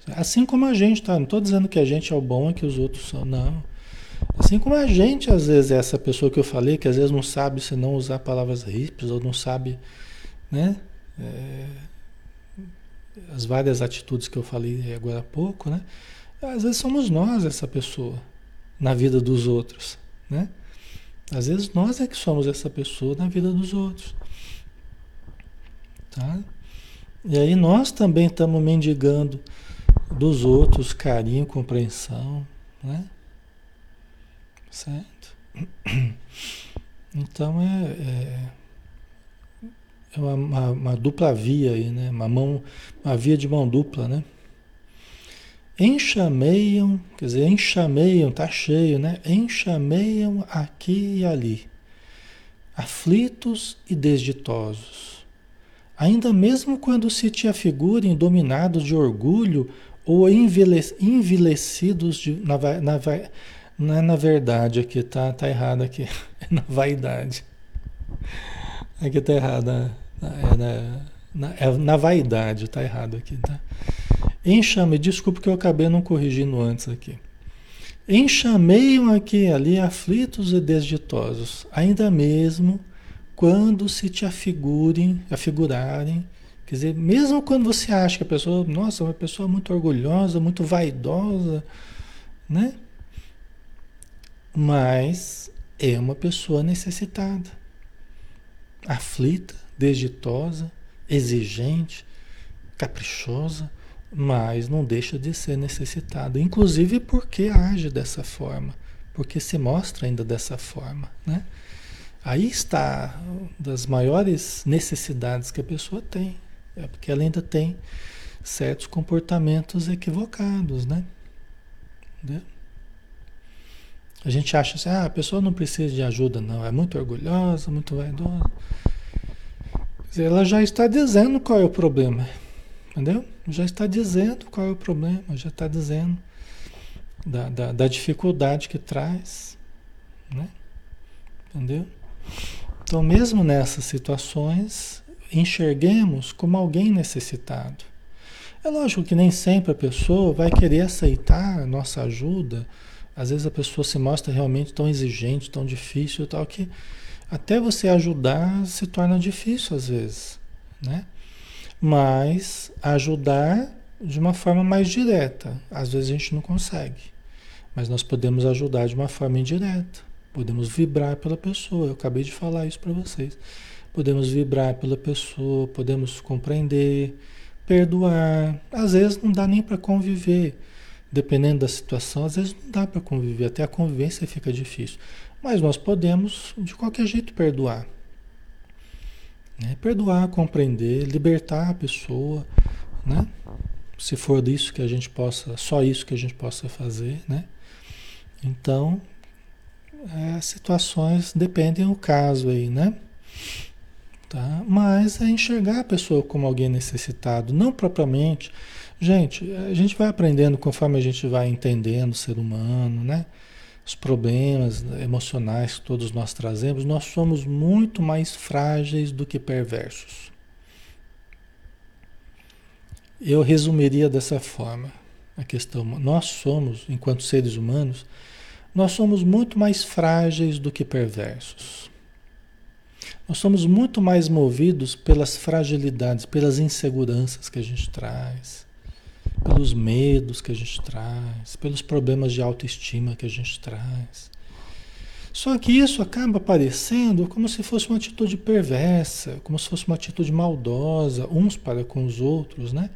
Assim como a gente, tá? Não estou dizendo que a gente é o bom e que os outros são, não. Assim como a gente, às vezes, é essa pessoa que eu falei, que às vezes não sabe se não usar palavras ríspidas, ou não sabe, né? É, as várias atitudes que eu falei agora há pouco, né? Às vezes somos nós essa pessoa na vida dos outros. Né? Às vezes nós é que somos essa pessoa na vida dos outros. Tá? E aí nós também estamos mendigando dos outros carinho, compreensão, né? Certo? Então é, é, é uma, uma, uma, dupla via aí, né? Uma, mão, uma via de mão dupla, né? Enxameiam, quer dizer, enxameiam, tá cheio, né? Enxameiam aqui e ali, aflitos e desditosos. Ainda mesmo quando se te afigurem dominados de orgulho ou envelhecidos de, na, na, não é na verdade aqui, tá, tá errado aqui. É na vaidade. Aqui tá errado. É na, na, é na vaidade, tá errado aqui, tá? Enxame, desculpa que eu acabei não corrigindo antes aqui. Enxameiam aqui ali aflitos e desditosos, ainda mesmo quando se te afigurem, afigurarem, quer dizer, mesmo quando você acha que a pessoa, nossa, uma pessoa muito orgulhosa, muito vaidosa, né? Mas é uma pessoa necessitada, aflita, desditosa, exigente, caprichosa, mas não deixa de ser necessitada, inclusive porque age dessa forma, porque se mostra ainda dessa forma, né? Aí está das maiores necessidades que a pessoa tem, é porque ela ainda tem certos comportamentos equivocados, né? Entendeu? A gente acha assim, ah, a pessoa não precisa de ajuda, não, é muito orgulhosa, muito vaidosa. Ela já está dizendo qual é o problema, entendeu? Já está dizendo qual é o problema, já está dizendo da, da, da dificuldade que traz, né? Entendeu? Então, mesmo nessas situações, enxerguemos como alguém necessitado. É lógico que nem sempre a pessoa vai querer aceitar a nossa ajuda, às vezes a pessoa se mostra realmente tão exigente, tão difícil, tal que até você ajudar se torna difícil às vezes, né? Mas ajudar de uma forma mais direta, às vezes a gente não consegue, mas nós podemos ajudar de uma forma indireta. Podemos vibrar pela pessoa. Eu acabei de falar isso para vocês. Podemos vibrar pela pessoa, podemos compreender, perdoar. Às vezes não dá nem para conviver dependendo da situação, às vezes não dá para conviver, até a convivência fica difícil. Mas nós podemos, de qualquer jeito, perdoar. Né? Perdoar, compreender, libertar a pessoa, né? Se for disso que a gente possa, só isso que a gente possa fazer, né? Então, é, situações dependem do caso aí, né? Tá? Mas é enxergar a pessoa como alguém necessitado, não propriamente Gente, a gente vai aprendendo conforme a gente vai entendendo o ser humano, né? Os problemas emocionais que todos nós trazemos, nós somos muito mais frágeis do que perversos. Eu resumiria dessa forma a questão. Nós somos, enquanto seres humanos, nós somos muito mais frágeis do que perversos. Nós somos muito mais movidos pelas fragilidades, pelas inseguranças que a gente traz pelos medos que a gente traz, pelos problemas de autoestima que a gente traz. Só que isso acaba aparecendo como se fosse uma atitude perversa, como se fosse uma atitude maldosa, uns para com os outros, né?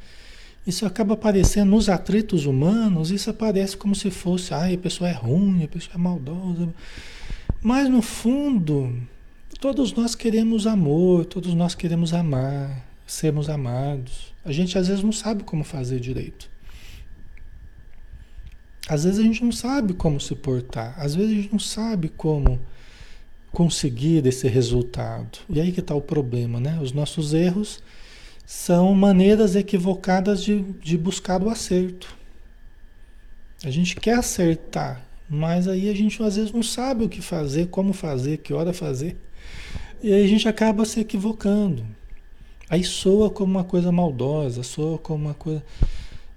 Isso acaba aparecendo nos atritos humanos, isso aparece como se fosse, ai, a pessoa é ruim, a pessoa é maldosa. Mas no fundo, todos nós queremos amor, todos nós queremos amar, sermos amados. A gente às vezes não sabe como fazer direito. Às vezes a gente não sabe como se portar, às vezes a gente não sabe como conseguir esse resultado. E aí que está o problema, né? Os nossos erros são maneiras equivocadas de, de buscar o acerto. A gente quer acertar, mas aí a gente às vezes não sabe o que fazer, como fazer, que hora fazer. E aí a gente acaba se equivocando. Aí soa como uma coisa maldosa, soa como uma coisa.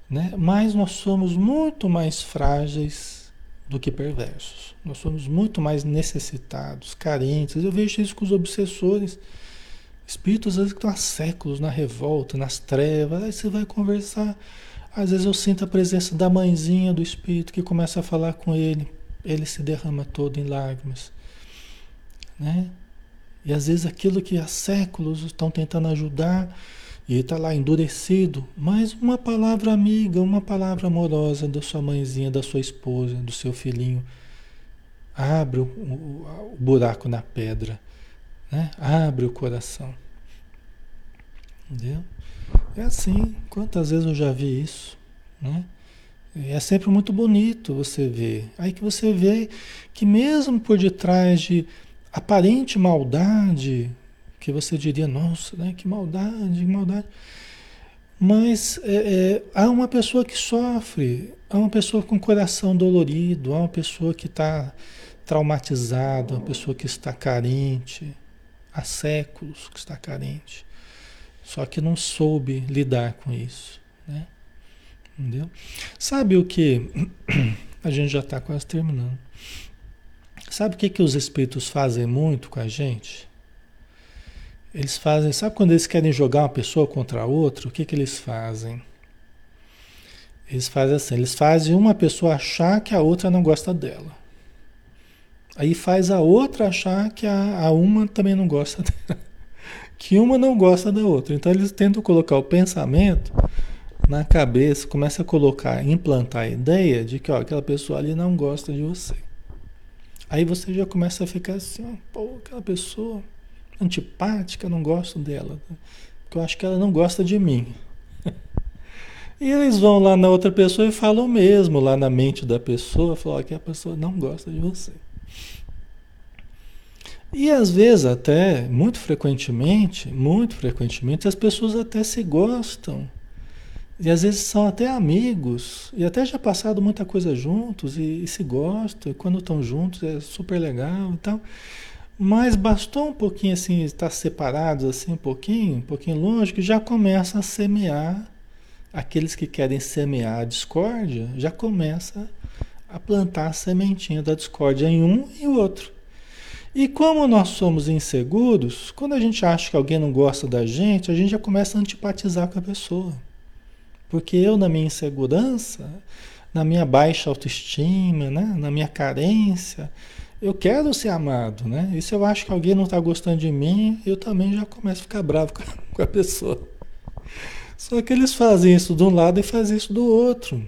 Né? Mas nós somos muito mais frágeis do que perversos. Nós somos muito mais necessitados, carentes. Eu vejo isso com os obsessores. Espíritos às vezes que estão há séculos na revolta, nas trevas. Aí você vai conversar. Às vezes eu sinto a presença da mãezinha do espírito que começa a falar com ele. Ele se derrama todo em lágrimas. Né? E às vezes aquilo que há séculos estão tentando ajudar e está lá endurecido, mas uma palavra amiga, uma palavra amorosa da sua mãezinha, da sua esposa, do seu filhinho, abre o, o, o buraco na pedra, né? abre o coração. Entendeu? É assim, quantas vezes eu já vi isso, né? É sempre muito bonito você ver. Aí que você vê que mesmo por detrás de aparente maldade, que você diria, nossa, né, que maldade, que maldade. Mas é, é, há uma pessoa que sofre, há uma pessoa com coração dolorido, há uma pessoa que está traumatizada, uma pessoa que está carente, há séculos que está carente, só que não soube lidar com isso, né? Entendeu? Sabe o que? A gente já está quase terminando. Sabe o que, que os espíritos fazem muito com a gente? Eles fazem, sabe quando eles querem jogar uma pessoa contra outra, o que, que eles fazem? Eles fazem assim, eles fazem uma pessoa achar que a outra não gosta dela. Aí faz a outra achar que a, a uma também não gosta dela. Que uma não gosta da outra. Então eles tentam colocar o pensamento na cabeça, começa a colocar, implantar a ideia de que ó, aquela pessoa ali não gosta de você. Aí você já começa a ficar assim, ó, pô, aquela pessoa antipática, não gosto dela. Porque eu acho que ela não gosta de mim. e eles vão lá na outra pessoa e falam mesmo lá na mente da pessoa, falam que a pessoa não gosta de você. E às vezes até, muito frequentemente, muito frequentemente, as pessoas até se gostam. E às vezes são até amigos, e até já passaram muita coisa juntos, e, e se gostam, e quando estão juntos é super legal e tal. Mas bastou um pouquinho assim, estar separados assim um pouquinho, um pouquinho longe, que já começa a semear, aqueles que querem semear a discórdia, já começa a plantar a sementinha da discórdia em um e outro. E como nós somos inseguros, quando a gente acha que alguém não gosta da gente, a gente já começa a antipatizar com a pessoa. Porque eu, na minha insegurança, na minha baixa autoestima, né? na minha carência, eu quero ser amado, né? E se eu acho que alguém não está gostando de mim, eu também já começo a ficar bravo com a pessoa. Só que eles fazem isso de um lado e fazem isso do outro.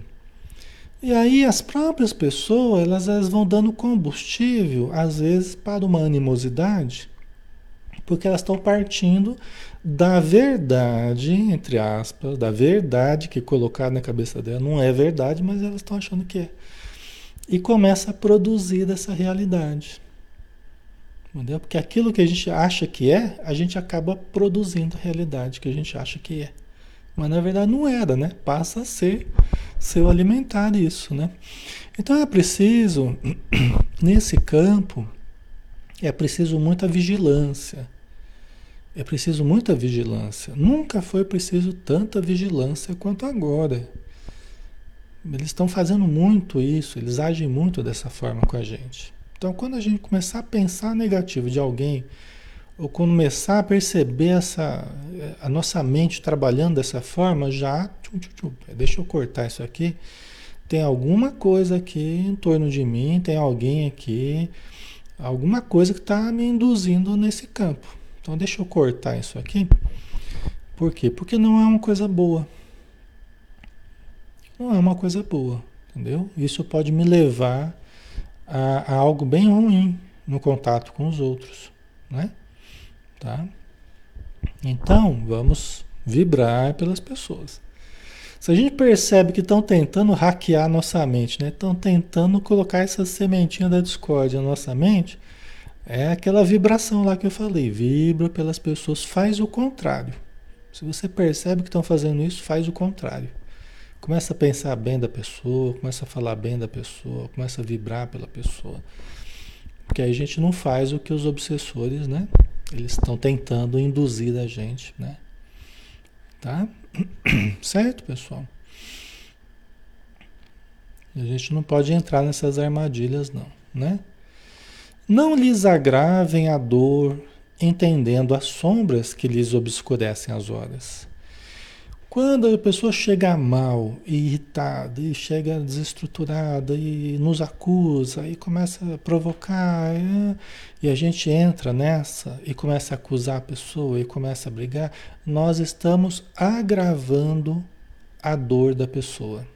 E aí as próprias pessoas, elas, elas vão dando combustível, às vezes, para uma animosidade, porque elas estão partindo da verdade, entre aspas, da verdade que colocaram na cabeça dela. Não é verdade, mas elas estão achando que é. E começa a produzir dessa realidade. Entendeu? Porque aquilo que a gente acha que é, a gente acaba produzindo a realidade que a gente acha que é. Mas na verdade não era, né? Passa a ser seu alimentar isso, né? Então é preciso, nesse campo, é preciso muita vigilância. É preciso muita vigilância. Nunca foi preciso tanta vigilância quanto agora. Eles estão fazendo muito isso, eles agem muito dessa forma com a gente. Então, quando a gente começar a pensar negativo de alguém ou começar a perceber essa, a nossa mente trabalhando dessa forma, já, tchum, tchum, tchum, deixa eu cortar isso aqui, tem alguma coisa aqui em torno de mim, tem alguém aqui, alguma coisa que está me induzindo nesse campo. Então deixa eu cortar isso aqui. Por quê? Porque não é uma coisa boa. Não é uma coisa boa, entendeu? Isso pode me levar a, a algo bem ruim no contato com os outros, né? Tá? Então, vamos vibrar pelas pessoas. Se a gente percebe que estão tentando hackear nossa mente, né? Estão tentando colocar essa sementinha da discórdia na nossa mente, é aquela vibração lá que eu falei, vibra pelas pessoas, faz o contrário. Se você percebe que estão fazendo isso, faz o contrário. Começa a pensar bem da pessoa, começa a falar bem da pessoa, começa a vibrar pela pessoa. Porque aí a gente não faz o que os obsessores, né? Eles estão tentando induzir a gente, né? Tá? Certo, pessoal? A gente não pode entrar nessas armadilhas, não, né? Não lhes agravem a dor, entendendo as sombras que lhes obscurecem as horas. Quando a pessoa chega mal, irritada, e chega desestruturada e nos acusa e começa a provocar, é, e a gente entra nessa e começa a acusar a pessoa e começa a brigar, nós estamos agravando a dor da pessoa.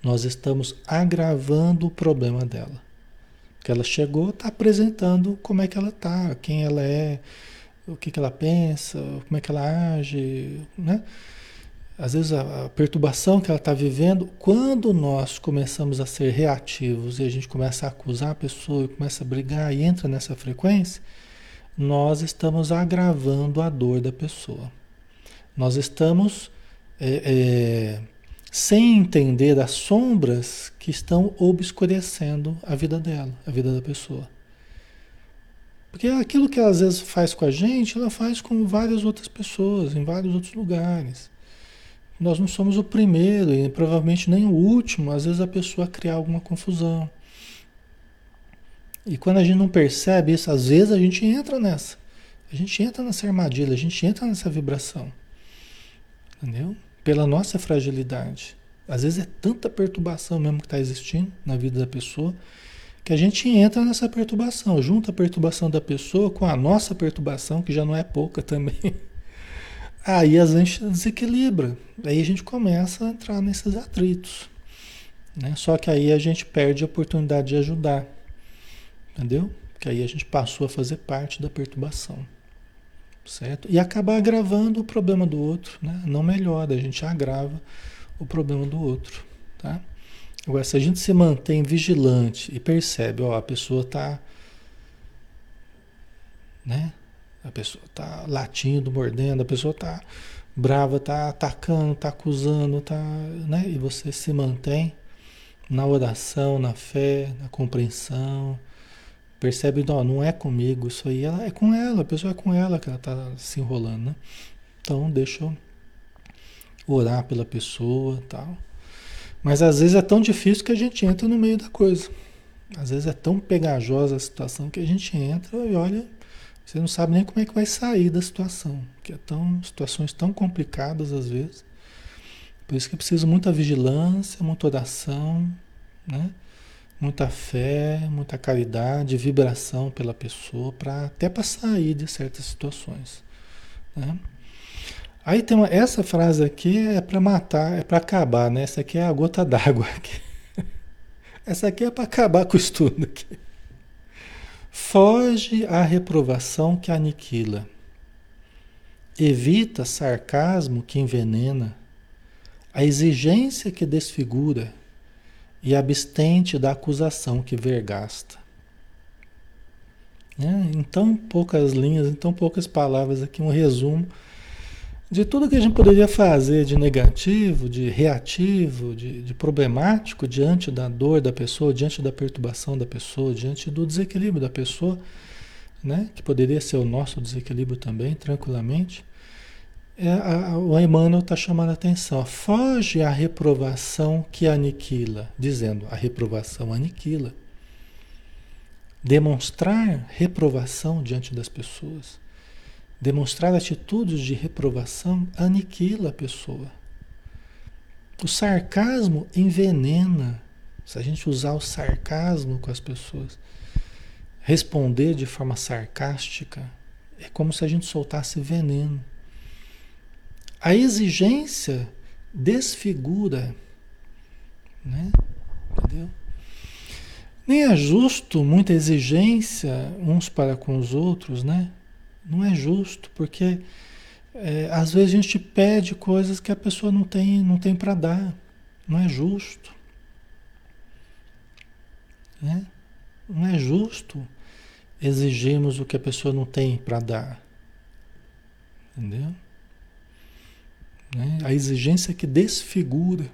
Nós estamos agravando o problema dela. Porque ela chegou, está apresentando como é que ela está, quem ela é, o que, que ela pensa, como é que ela age, né? às vezes a, a perturbação que ela está vivendo, quando nós começamos a ser reativos e a gente começa a acusar a pessoa, começa a brigar e entra nessa frequência, nós estamos agravando a dor da pessoa. Nós estamos é, é, sem entender as sombras que estão obscurecendo a vida dela, a vida da pessoa. Porque aquilo que ela às vezes faz com a gente, ela faz com várias outras pessoas, em vários outros lugares. Nós não somos o primeiro e provavelmente nem o último, às vezes a pessoa criar alguma confusão. E quando a gente não percebe isso, às vezes a gente entra nessa. A gente entra nessa armadilha, a gente entra nessa vibração. Entendeu? Pela nossa fragilidade. Às vezes é tanta perturbação mesmo que está existindo na vida da pessoa que a gente entra nessa perturbação, junta a perturbação da pessoa com a nossa perturbação, que já não é pouca também. Aí a gente desequilibra, aí a gente começa a entrar nesses atritos. Né? Só que aí a gente perde a oportunidade de ajudar, entendeu? Que aí a gente passou a fazer parte da perturbação, certo? E acabar agravando o problema do outro, né? Não melhora, a gente agrava o problema do outro, tá? Agora, se a gente se mantém vigilante e percebe, ó, a pessoa está, né? A pessoa está latindo, mordendo, a pessoa está brava, está atacando, está acusando, tá, né? E você se mantém na oração, na fé, na compreensão. Percebe, não, não é comigo, isso aí ela é com ela, a pessoa é com ela que ela está se enrolando, né? Então deixa eu orar pela pessoa tal. Mas às vezes é tão difícil que a gente entra no meio da coisa. Às vezes é tão pegajosa a situação que a gente entra e olha, você não sabe nem como é que vai sair da situação, que é tão situações tão complicadas às vezes. Por isso que precisa muita vigilância, muita oração, né? Muita fé, muita caridade, vibração pela pessoa, para até para sair de certas situações, né? Aí tem uma, essa frase aqui é para matar, é para acabar, né? Essa aqui é a gota d'água. Essa aqui é para acabar com o estudo aqui. Foge à reprovação que aniquila. Evita sarcasmo que envenena, a exigência que desfigura e abstente da acusação que vergasta. É, em tão poucas linhas, em tão poucas palavras aqui, um resumo de tudo que a gente poderia fazer de negativo, de reativo, de, de, problemático diante da dor da pessoa, diante da perturbação da pessoa, diante do desequilíbrio da pessoa, né? que poderia ser o nosso desequilíbrio também, tranquilamente, é, a, o Emmanuel está chamando a atenção. Foge à reprovação que aniquila, dizendo a reprovação aniquila. Demonstrar reprovação diante das pessoas Demonstrar atitudes de reprovação aniquila a pessoa. O sarcasmo envenena. Se a gente usar o sarcasmo com as pessoas, responder de forma sarcástica, é como se a gente soltasse veneno. A exigência desfigura, né? Entendeu? Nem é justo muita exigência uns para com os outros, né? Não é justo, porque é, às vezes a gente pede coisas que a pessoa não tem, não tem para dar. Não é justo. Né? Não é justo exigirmos o que a pessoa não tem para dar. Entendeu? Né? A exigência que desfigura.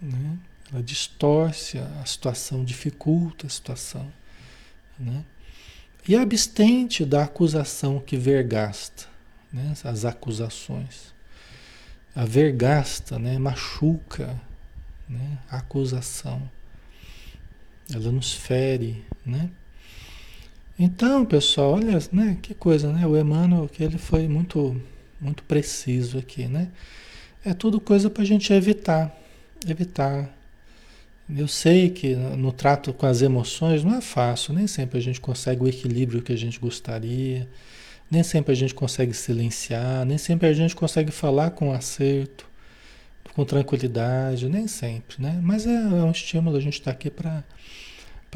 Né? Ela distorce a situação, dificulta a situação. Né? E abstente da acusação que vergasta, né? as acusações. A vergasta, né? machuca, né? a acusação. Ela nos fere, né? Então, pessoal, olha, né, que coisa, né? O Emmanuel, que ele foi muito, muito preciso aqui, né? É tudo coisa para a gente evitar, evitar eu sei que no trato com as emoções não é fácil, nem sempre a gente consegue o equilíbrio que a gente gostaria, nem sempre a gente consegue silenciar, nem sempre a gente consegue falar com acerto, com tranquilidade, nem sempre, né? Mas é, é um estímulo, a gente está aqui para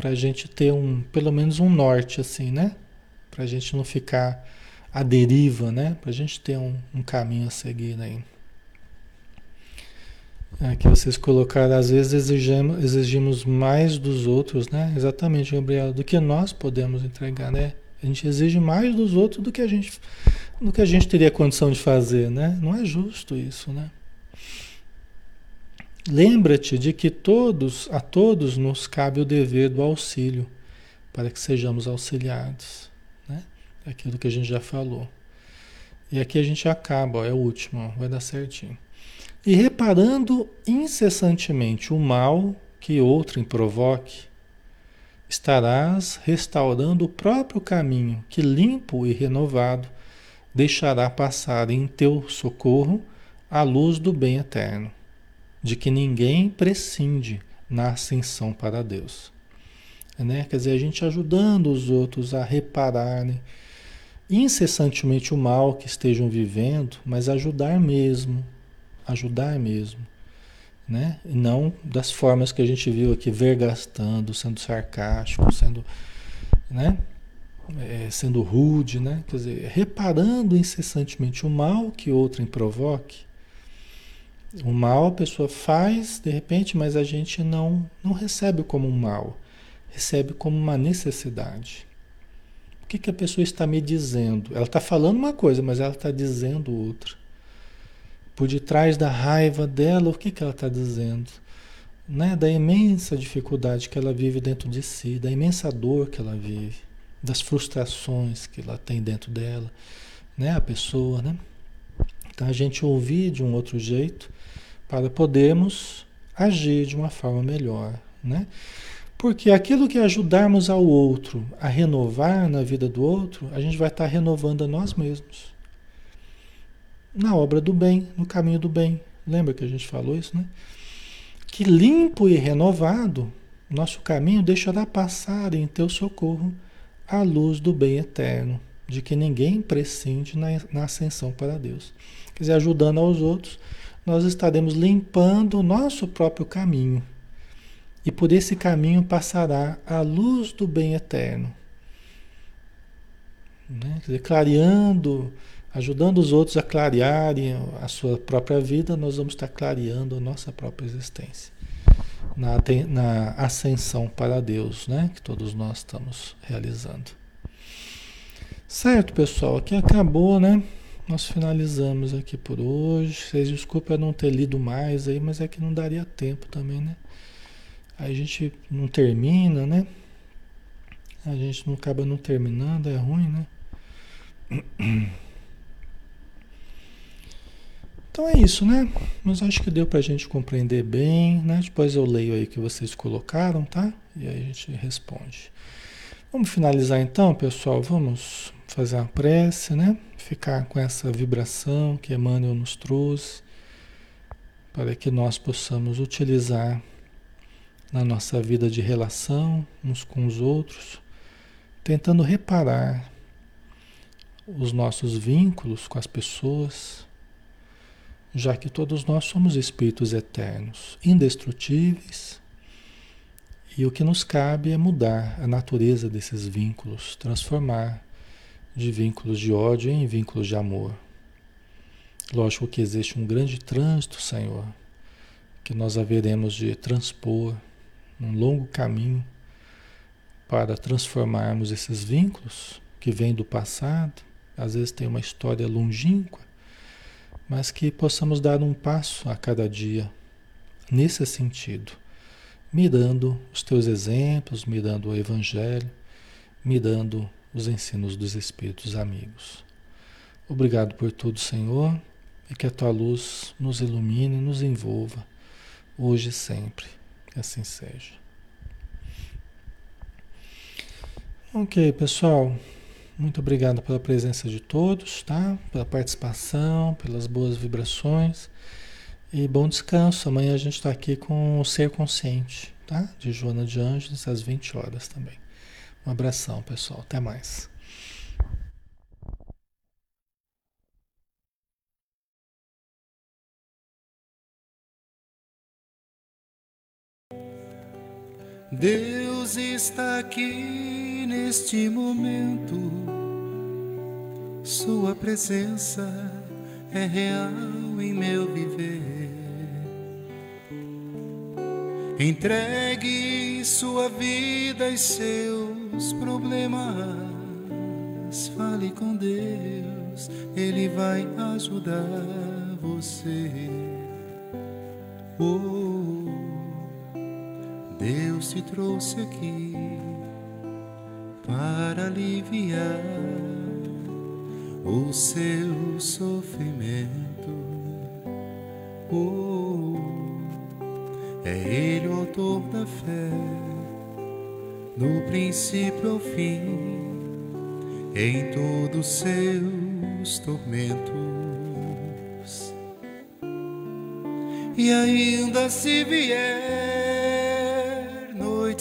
a gente ter um, pelo menos um norte, assim, né? Para a gente não ficar a deriva, né? Para a gente ter um, um caminho a seguir aí. Aqui vocês colocaram, às vezes exigimos, exigimos mais dos outros, né? Exatamente, Gabriel, do que nós podemos entregar, né? A gente exige mais dos outros do que a gente, do que a gente teria condição de fazer, né? Não é justo isso, né? Lembra-te de que todos, a todos nos cabe o dever do auxílio, para que sejamos auxiliados? É aquilo que a gente já falou. E aqui a gente acaba, ó, é o último, ó, vai dar certinho. E reparando incessantemente o mal que outrem provoque, estarás restaurando o próprio caminho que, limpo e renovado, deixará passar em teu socorro a luz do bem eterno, de que ninguém prescinde na ascensão para Deus. Né? Quer dizer, a gente ajudando os outros a repararem incessantemente o mal que estejam vivendo, mas ajudar mesmo, ajudar mesmo. Né? E não das formas que a gente viu aqui, vergastando, sendo sarcástico, sendo, né? É, sendo rude, né? Quer dizer, reparando incessantemente o mal que outrem provoque. O mal a pessoa faz de repente, mas a gente não, não recebe como um mal, recebe como uma necessidade. Que, que a pessoa está me dizendo? Ela está falando uma coisa, mas ela está dizendo outra por detrás da raiva dela, o que, que ela está dizendo? Né? Da imensa dificuldade que ela vive dentro de si, da imensa dor que ela vive, das frustrações que ela tem dentro dela, né? A pessoa, né? Então a gente ouvir de um outro jeito para podermos agir de uma forma melhor, né? Porque aquilo que ajudarmos ao outro a renovar na vida do outro, a gente vai estar renovando a nós mesmos na obra do bem, no caminho do bem. Lembra que a gente falou isso, né? Que limpo e renovado, nosso caminho deixará passar em teu socorro a luz do bem eterno, de que ninguém prescinde na, na ascensão para Deus. Quer dizer, ajudando aos outros, nós estaremos limpando o nosso próprio caminho. E por esse caminho passará a luz do bem eterno. Né? Dizer, clareando ajudando os outros a clarearem a sua própria vida, nós vamos estar clareando a nossa própria existência. Na, na ascensão para Deus, né? Que todos nós estamos realizando. Certo, pessoal, aqui acabou, né? Nós finalizamos aqui por hoje. Vocês desculpem não ter lido mais aí, mas é que não daria tempo também, né? A gente não termina, né? A gente não acaba não terminando, é ruim, né? Então é isso, né? Mas acho que deu para a gente compreender bem, né? Depois eu leio aí que vocês colocaram, tá? E aí a gente responde. Vamos finalizar então, pessoal. Vamos fazer uma prece, né? Ficar com essa vibração que Emmanuel nos trouxe, para que nós possamos utilizar na nossa vida de relação uns com os outros, tentando reparar os nossos vínculos com as pessoas já que todos nós somos espíritos eternos, indestrutíveis, e o que nos cabe é mudar a natureza desses vínculos, transformar de vínculos de ódio em vínculos de amor. Lógico que existe um grande trânsito, Senhor, que nós haveremos de transpor um longo caminho para transformarmos esses vínculos que vêm do passado, às vezes tem uma história longínqua, mas que possamos dar um passo a cada dia nesse sentido, mirando os teus exemplos, mirando o Evangelho, mirando os ensinos dos Espíritos amigos. Obrigado por tudo, Senhor, e que a tua luz nos ilumine, nos envolva, hoje e sempre. Assim seja. Ok, pessoal. Muito obrigado pela presença de todos, tá? Pela participação, pelas boas vibrações. E bom descanso. Amanhã a gente está aqui com o Ser Consciente, tá? De Joana de Anjos, às 20 horas também. Um abração, pessoal. Até mais. Deus está aqui neste momento Sua presença é real em meu viver. Entregue sua vida e seus problemas. Fale com Deus, Ele vai ajudar você. Oh, Deus te trouxe aqui para aliviar o seu sofrimento. Oh, é Ele o autor da fé, no princípio ao fim, em todos seus tormentos. E ainda se vier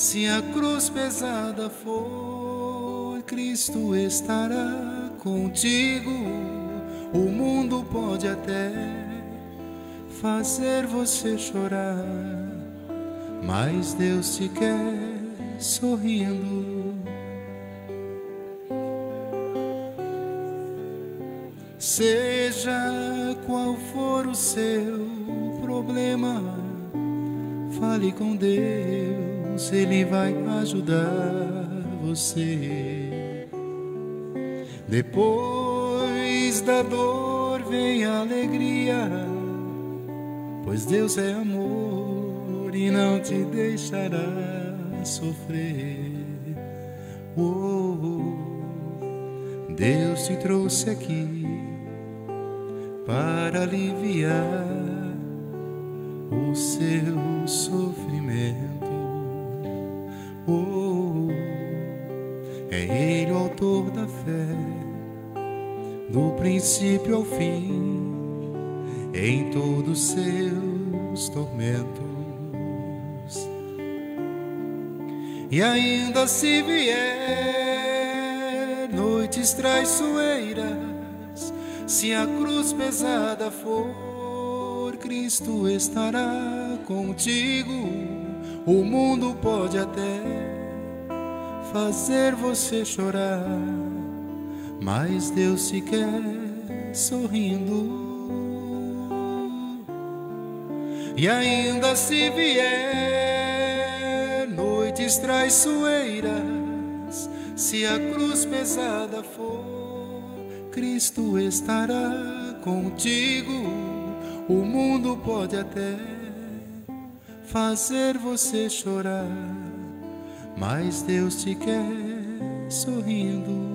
se a cruz pesada for, Cristo estará contigo. O mundo pode até fazer você chorar, mas Deus te quer sorrindo. Seja qual for o seu problema, fale com Deus, Ele vai ajudar você. Depois da dor vem a alegria, pois Deus é amor e não te deixará sofrer. Oh, Deus te trouxe aqui para aliviar o seu sofrimento. Oh, é Ele o autor da fé, do princípio ao fim, em todos seus tormentos. E ainda se vier noites traiçoeiras, se a cruz pesada for, Cristo estará contigo. O mundo pode até fazer você chorar, mas Deus se quer sorrindo. E ainda se vier noites traiçoeiras, se a cruz pesada for, Cristo estará contigo. O mundo pode até fazer você chorar, mas Deus te quer sorrindo.